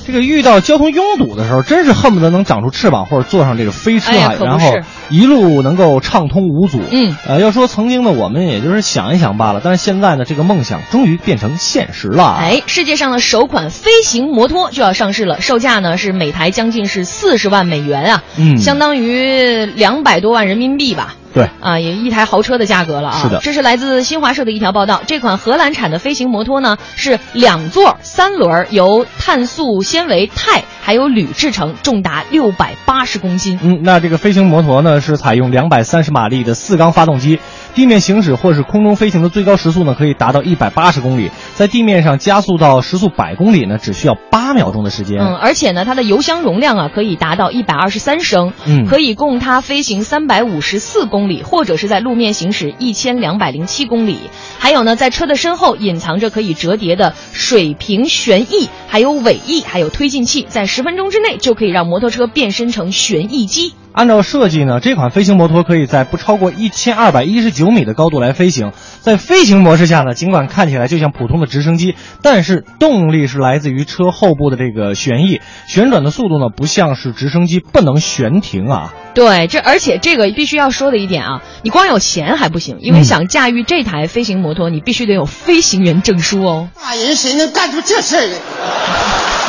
这个遇到交通拥堵的时候，真是恨不得能长出翅膀或者坐上这个飞车，哎、然后一路能够畅通无阻。嗯，呃，要说曾经的，我们也就是想一想罢了，但是现在呢，这个梦想终于变成现实了。哎，世界上的首款飞行摩托就要上市了，售价呢是每台将近是四十万美元啊，嗯，相当于两百多万人民币吧。对啊，也一台豪车的价格了啊！是的，这是来自新华社的一条报道。这款荷兰产的飞行摩托呢，是两座三轮，由碳素纤维钛还有铝制成，重达六百八十公斤。嗯，那这个飞行摩托呢，是采用两百三十马力的四缸发动机，地面行驶或是空中飞行的最高时速呢，可以达到一百八十公里，在地面上加速到时速百公里呢，只需要八八秒钟的时间。嗯，而且呢，它的油箱容量啊可以达到一百二十三升，嗯可以供它飞行三百五十四公里，或者是在路面行驶一千两百零七公里。还有呢，在车的身后隐藏着可以折叠的水平旋翼，还有尾翼，还有推进器，在十分钟之内就可以让摩托车变身成旋翼机。按照设计呢，这款飞行摩托可以在不超过一千二百一十九米的高度来飞行。在飞行模式下呢，尽管看起来就像普通的直升机，但是动力是来自于车后部的这个旋翼，旋转的速度呢不像是直升机，不能悬停啊。对，这而且这个必须要说的一点啊，你光有钱还不行，因为嗯想驾驭这台飞行摩托，你必须得有飞行员证书哦。大人谁能干出这事儿来？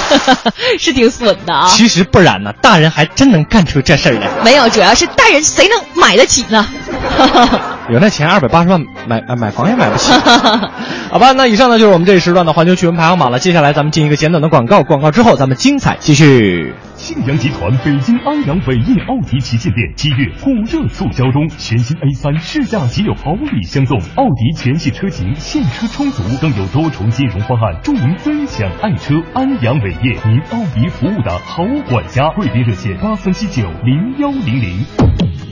是挺损的啊。其实不然呢，大人还真能干出这事儿来。没有，主要是大人谁能买得起呢？有那钱，二百八十万买买买房也买不起。好吧，那以上呢就是我们这一时段的环球趣闻排行榜了。接下来咱们进一个简短的广告，广告之后咱们精彩继续。信阳集团北京安阳伟业奥迪旗舰店七月火热促销中，全新 A 三试驾即有好礼相送，奥迪全系车型现车充足，更有多重金融方案助您分享爱车。安阳伟业，您奥迪服务的好管家，贵宾热线八三七九零幺零零。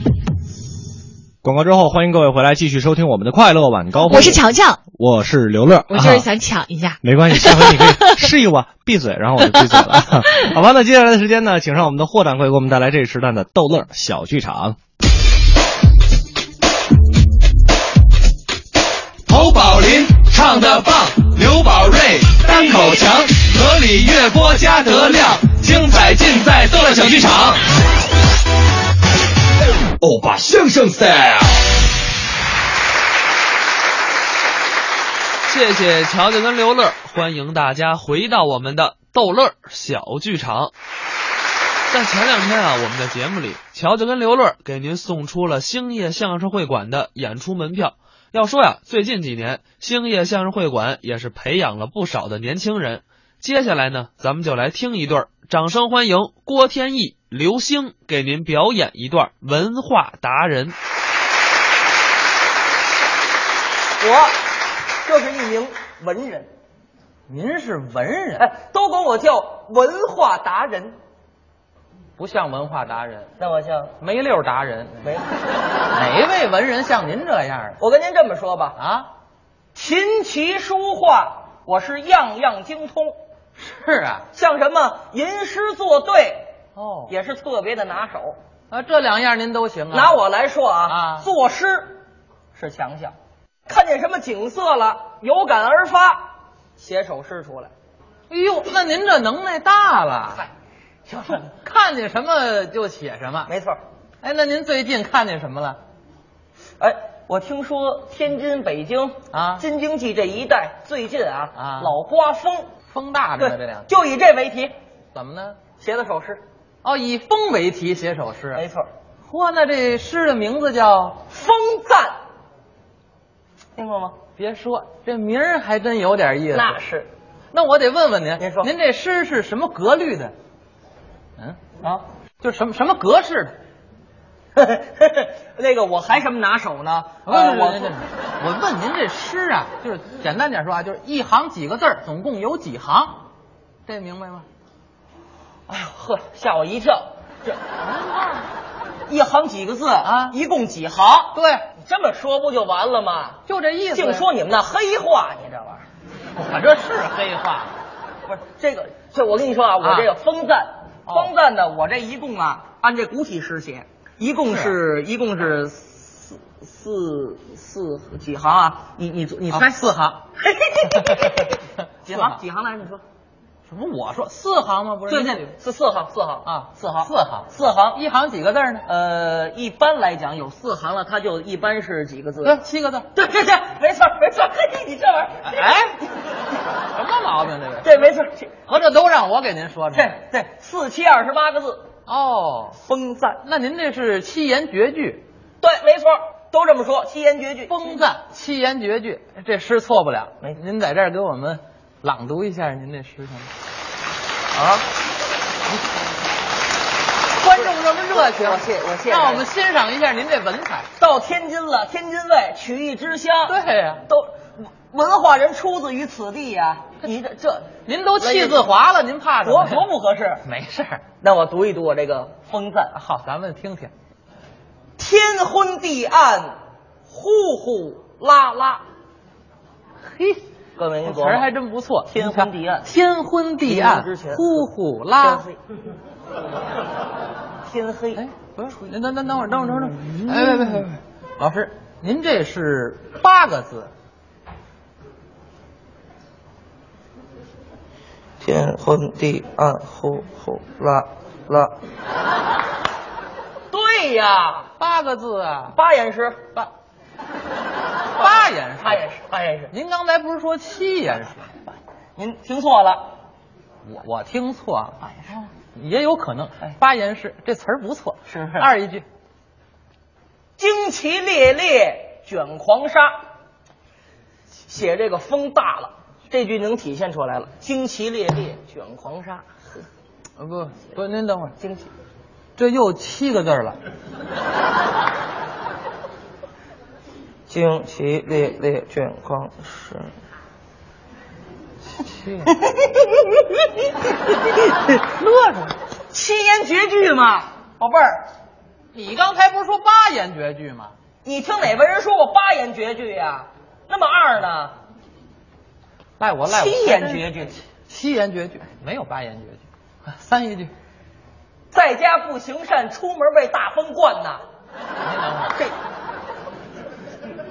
广告之后，欢迎各位回来继续收听我们的快乐晚高峰。我是乔乔，我是刘乐，啊我就是想抢一下。没关系，下回你可以示意我闭嘴，然后我就闭嘴了。好吧，那接下来的时间呢，请上我们的霍掌柜给我们带来这一时段的逗乐小剧场。侯宝林唱的棒，刘宝瑞单口强，河里月波加德亮，精彩尽在逗乐小剧场。欧巴相声赛。谢谢乔乔跟刘乐，欢迎大家回到我们的逗乐小剧场。在前两天啊，我们的节目里，乔乔跟刘乐给您送出了兴业相声会馆的演出门票。要说呀，最近几年兴业相声会馆也是培养了不少的年轻人。接下来呢，咱们就来听一段，掌声欢迎郭天意、刘星给您表演一段文化达人。我就是一名文人。您是文人？哎，都管我叫文化达人。不像文化达人，那我像没溜达人。没哪位文人像您这样的？我跟您这么说吧，啊，琴棋书画我是样样精通。是啊，像什么吟诗作对，哦，也是特别的拿手。啊，这两样您都行啊。拿我来说啊，啊作诗是强项，看见什么景色了，有感而发，写首诗出来。哎呦，那您这能耐大了。嗨，就是 看见什么就写什么。没错。哎，那您最近看见什么了？哎，我听说天津、北京啊京津冀这一带最近啊啊老刮风，风大着呢，这对两，天就以这为题怎么呢？写的首诗。哦，以风为题写首诗。没错，嚯，那这诗的名字叫《风赞，听过吗？别说，这名儿还真有点意思。那是。那我得问问您，您说您这诗是什么格律的？嗯，啊，就什么什么格式的？那个我还什么拿手呢？我我我问您这诗啊，就是简单点说啊，就是一行几个字儿，总共有几行？这明白吗？哎呦呵，吓我一跳！这一行几个字啊一共几行？对，你这么说不就完了吗？就这意思。净说你们那黑话，你这玩意儿。我这是黑话。不是这个，这我跟你说啊，我这个风赞，哦风赞呢，我这一共啊，按这古体诗写，一共是一共是四四四几行啊？你你你猜啊四行？几四行行？几行来？你说？什么？我说四行吗？不是？对您对，是四行，四行啊，四行，四行，四行。一行几个字呢？呃，一般来讲有四行了，它就一般是几个字？对，七个字。对对对，没错没错。嘿，你这玩意儿，哎，什么毛病这个？这没错，合着都让我给您说出这来。对四七二十八个字，哦，风赞。那您这是七言绝句，对，没错，都这么说，七言绝句。风赞七言绝句，这诗错不了。没您在这儿给我们朗读一下您这诗行吗？啊，观众这么热情，我谢我谢让我们欣赏一下您这文采。到天津了，天津卫曲艺之乡。对呀、都文化人出自于此地呀、你这这您都气字划了，您怕什么？多多不合适。没事儿，那我读一读我这个风赞。好，咱们听听。天昏地暗，呼呼啦啦。嘿，各位，您词儿还真不错。天昏地暗，天昏地暗，呼呼啦。天黑。哎，不是，您等等等会儿，等会儿，等会儿。哎，别别别别，老师，您这是八个字。天昏地暗，呼呼啦啦。对呀，八个字啊，八言诗，八。八。言诗，八言诗，八言诗。您刚才不是说七言诗？您听错了，我我听错了，八言诗也有可能。八言诗这词儿不错，是二一句，旌旗猎猎卷狂沙，写这个风大了。这句能体现出来了，旌旗猎猎卷狂沙。啊不不，您等会儿，旌旗，这又七个字了。旌旗猎猎卷狂沙，乐？七言绝句嘛，宝贝儿，你刚才不是说八言绝句吗？你听哪位人说过八言绝句呀？那么二呢？赖我赖我，七言绝句，七言绝句没有八言绝句，三一句，在家不行善，出门被大风灌呐。这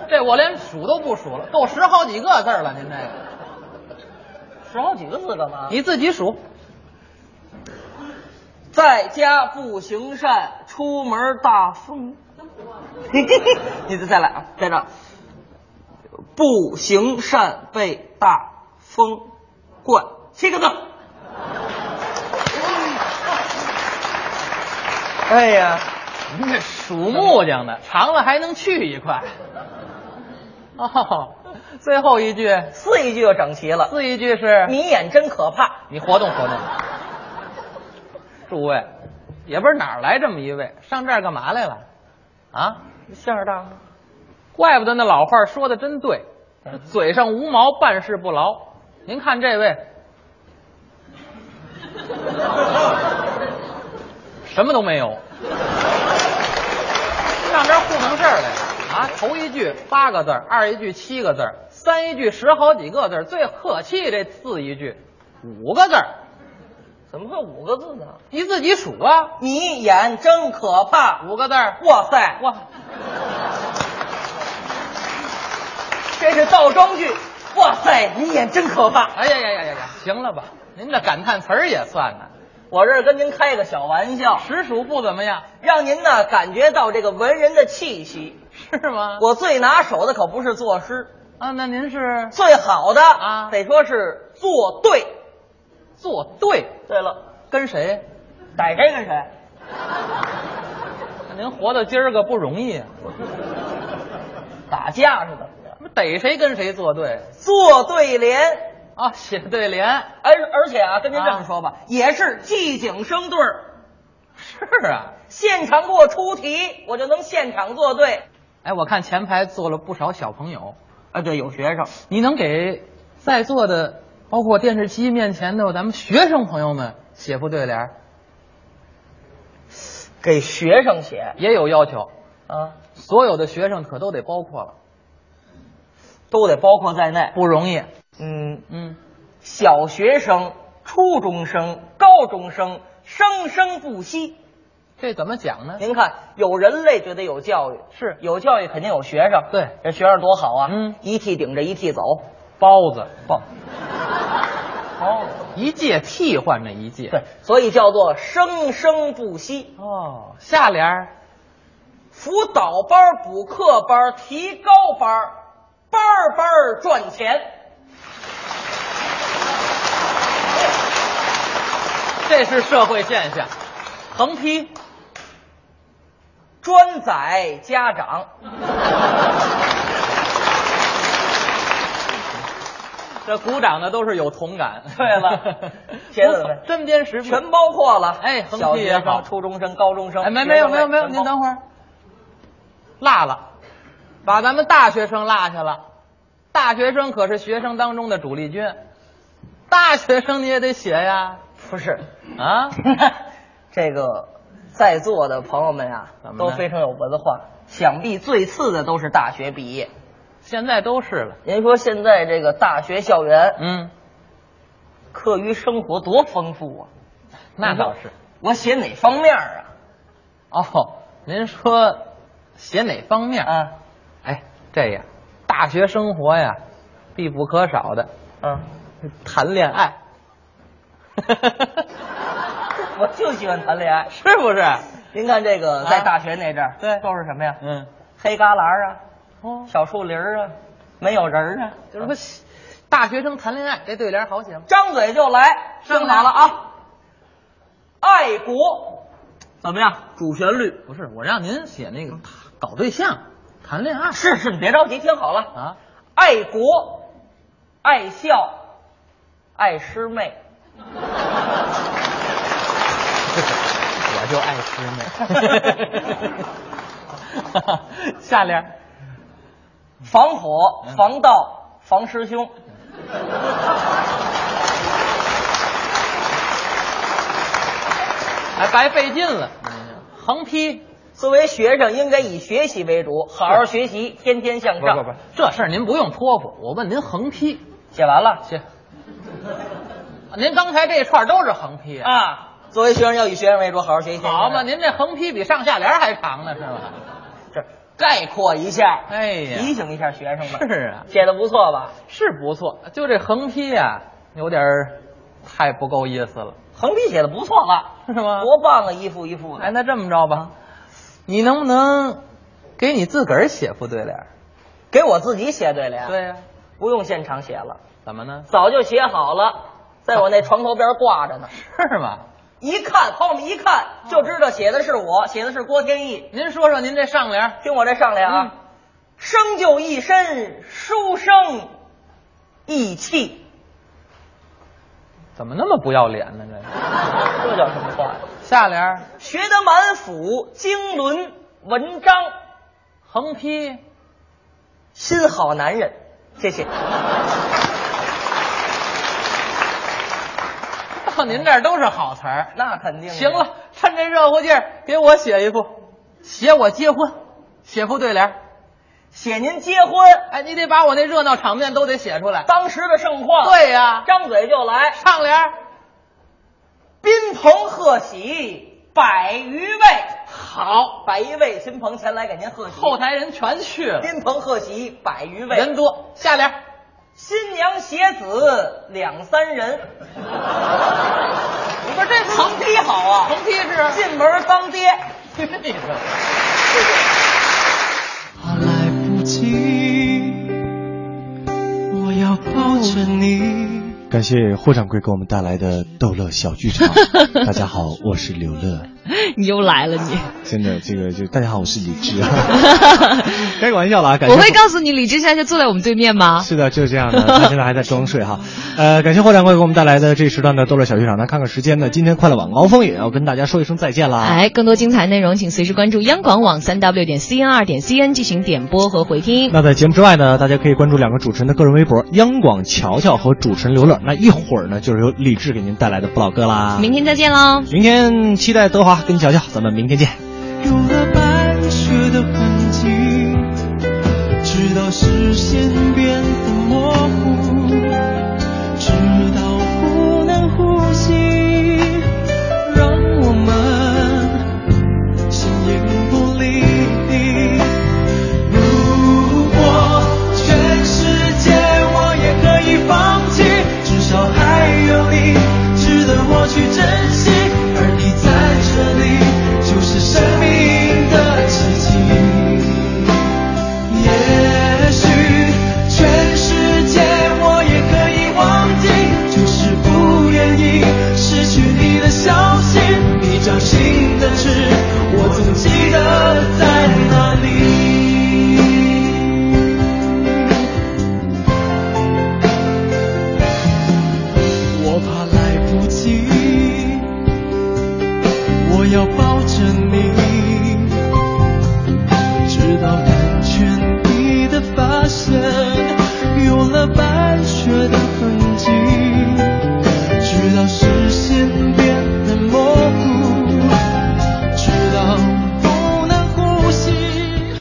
这我连数都不数了，够十好几个字了。您这个 十好几个字干嘛？你自己数。在家不行善，出门大风。你再来啊，在这不行善被大风冠，七个字。哎呀，您这属木匠的，长了还能去一块。哦，最后一句，四一句就整齐了。四一句是你眼真可怕。你活动活动。诸位，也不知哪儿来这么一位，上这儿干嘛来了？啊，相声大。怪不得那老话说的真对，嘴上无毛，办事不牢。您看这位，什么都没有，上这糊弄事儿来了啊！头一句八个字，二一句七个字，三一句十好几个字，最客气这四一句五个字。怎么会五个字呢？你自己数啊！你眼真可怕，五个字。哇塞，哇！这是倒装句。哇塞，你演真可怕！哎呀呀呀呀呀！行了吧，您这感叹词儿也算呢。我这儿跟您开个小玩笑，实属不怎么样，让您呢感觉到这个文人的气息，是吗？我最拿手的可不是作诗啊，那您是最好的啊，得说是作对。作对，对了，跟谁？逮谁跟谁？您活到今儿个不容易啊！打架是怎么着？逮谁跟谁作对？作对联啊，写对联。而而且啊，跟您这么说吧，啊、也是即景生对儿。是啊，现场给我出题，我就能现场作对。哎，我看前排坐了不少小朋友，啊，对，有学生。你能给在座的？包括电视机面前的咱们学生朋友们写副对联，给学生写也有要求啊，所有的学生可都得包括了，都得包括在内，不容易。嗯嗯，小学生、初中生、高中生，生生不息。这怎么讲呢？您看，有人类就得有教育，是有教育肯定有学生。对，这学生多好啊！嗯，一屉顶着一屉走，包子包。哦，一届替换着一届，对，所以叫做生生不息。哦，下联儿，辅导班、补课班、提高班，班班赚钱。这是社会现象。横批，专宰家长。这鼓掌的都是有同感。对了，写怎么针砭时弊全包括了。哎，小学生、初中生、高中生。哎，没没有没有没有，您等会儿，落了，把咱们大学生落下了。大学生可是学生当中的主力军，大学生你也得写呀。不是啊，这个在座的朋友们呀、都非常有文化，想必最次的都是大学毕业。现在都是了。您说现在这个大学校园，嗯，课余生活多丰富啊！那倒是。我写哪方面啊？哦，您说写哪方面？啊，哎，这样，大学生活呀，必不可少的，嗯，谈恋爱，我就喜欢谈恋爱，是不是？您看这个啊在大学那阵儿，对都是什么呀？嗯，黑旮旯啊，哦，小树林啊，没有人啊，就是说，大学生谈恋爱这对联好写吗？张嘴就来，听好了啊！爱国怎么样？主旋律不是，我让您写那个搞对象、谈恋爱。是是，你别着急，听好了啊！爱国，爱笑，爱师妹。我就爱师妹。下联，防火、防盗、防师兄。还白费劲了。横批，作为学生，应该以学习为主，好好学习，天天向上。不不不，这事儿您不用托付，我问您横批，写完了。写。您刚才这一串都是横批啊？啊，作为学生要以学生为主，好好学习。好嘛，您这横批比上下联还长呢，是吧？这概括一下，哎呀，提醒一下学生们。是啊，写的不错吧？是不错，就这横批呀、有点太不够意思了，横批写的不错了，是吗？多棒啊，一幅一幅的。哎，那这么着吧，你能不能给你自个儿写副对联？给我自己写对联。对呀、不用现场写了，怎么呢？早就写好了，在我那床头边挂着呢。是吗？一看，朋友们一看就知道写的是我，写的是郭天意。您说说您这上联，听我这上联啊，生就一身，书生意气。怎么那么不要脸呢？这 这叫什么话？下联，学得满腹经纶文章。横批，心好男人。谢谢。到 您这儿都是好词儿。那肯定。行了，趁这热乎劲儿，给我写一副，写我结婚，写副对联，写您结婚。哎，你得把我那热闹场面都得写出来。当时的盛况。对呀、张嘴就来。上联，宾朋贺喜百余位。好，百余位亲朋前来给您贺喜。后台人全去了，宾朋贺喜百余位，人多。下联，新娘携子两三人。你说这横批好啊，横批是进门当爹。这个。怕来不及，我要抱着你。感谢霍掌柜给我们带来的逗乐小剧场。大家好，我是刘乐。你又来了你，真的，这个就 大家好，我是李志。开个玩笑啦，感谢我会告诉你，李志现在就坐在我们对面吗？是的，就是这样的。他现在还在装睡哈。呃，感谢霍掌柜给我们带来的这一时段的逗乐小剧场。那看看时间呢，今天快乐晚高峰也要跟大家说一声再见啦。哎，更多精彩内容，请随时关注央广网三 w 点 cn 二点 cn 进行点播和回听。那在节目之外呢，大家可以关注两个主持人的个人微博：央广乔乔和主持人刘乐。那一会儿呢，就是由李志给您带来的不老歌啦。明天再见喽！明天期待德华跟乔乔，咱们明天见。有了白雪的痕迹，直到视线变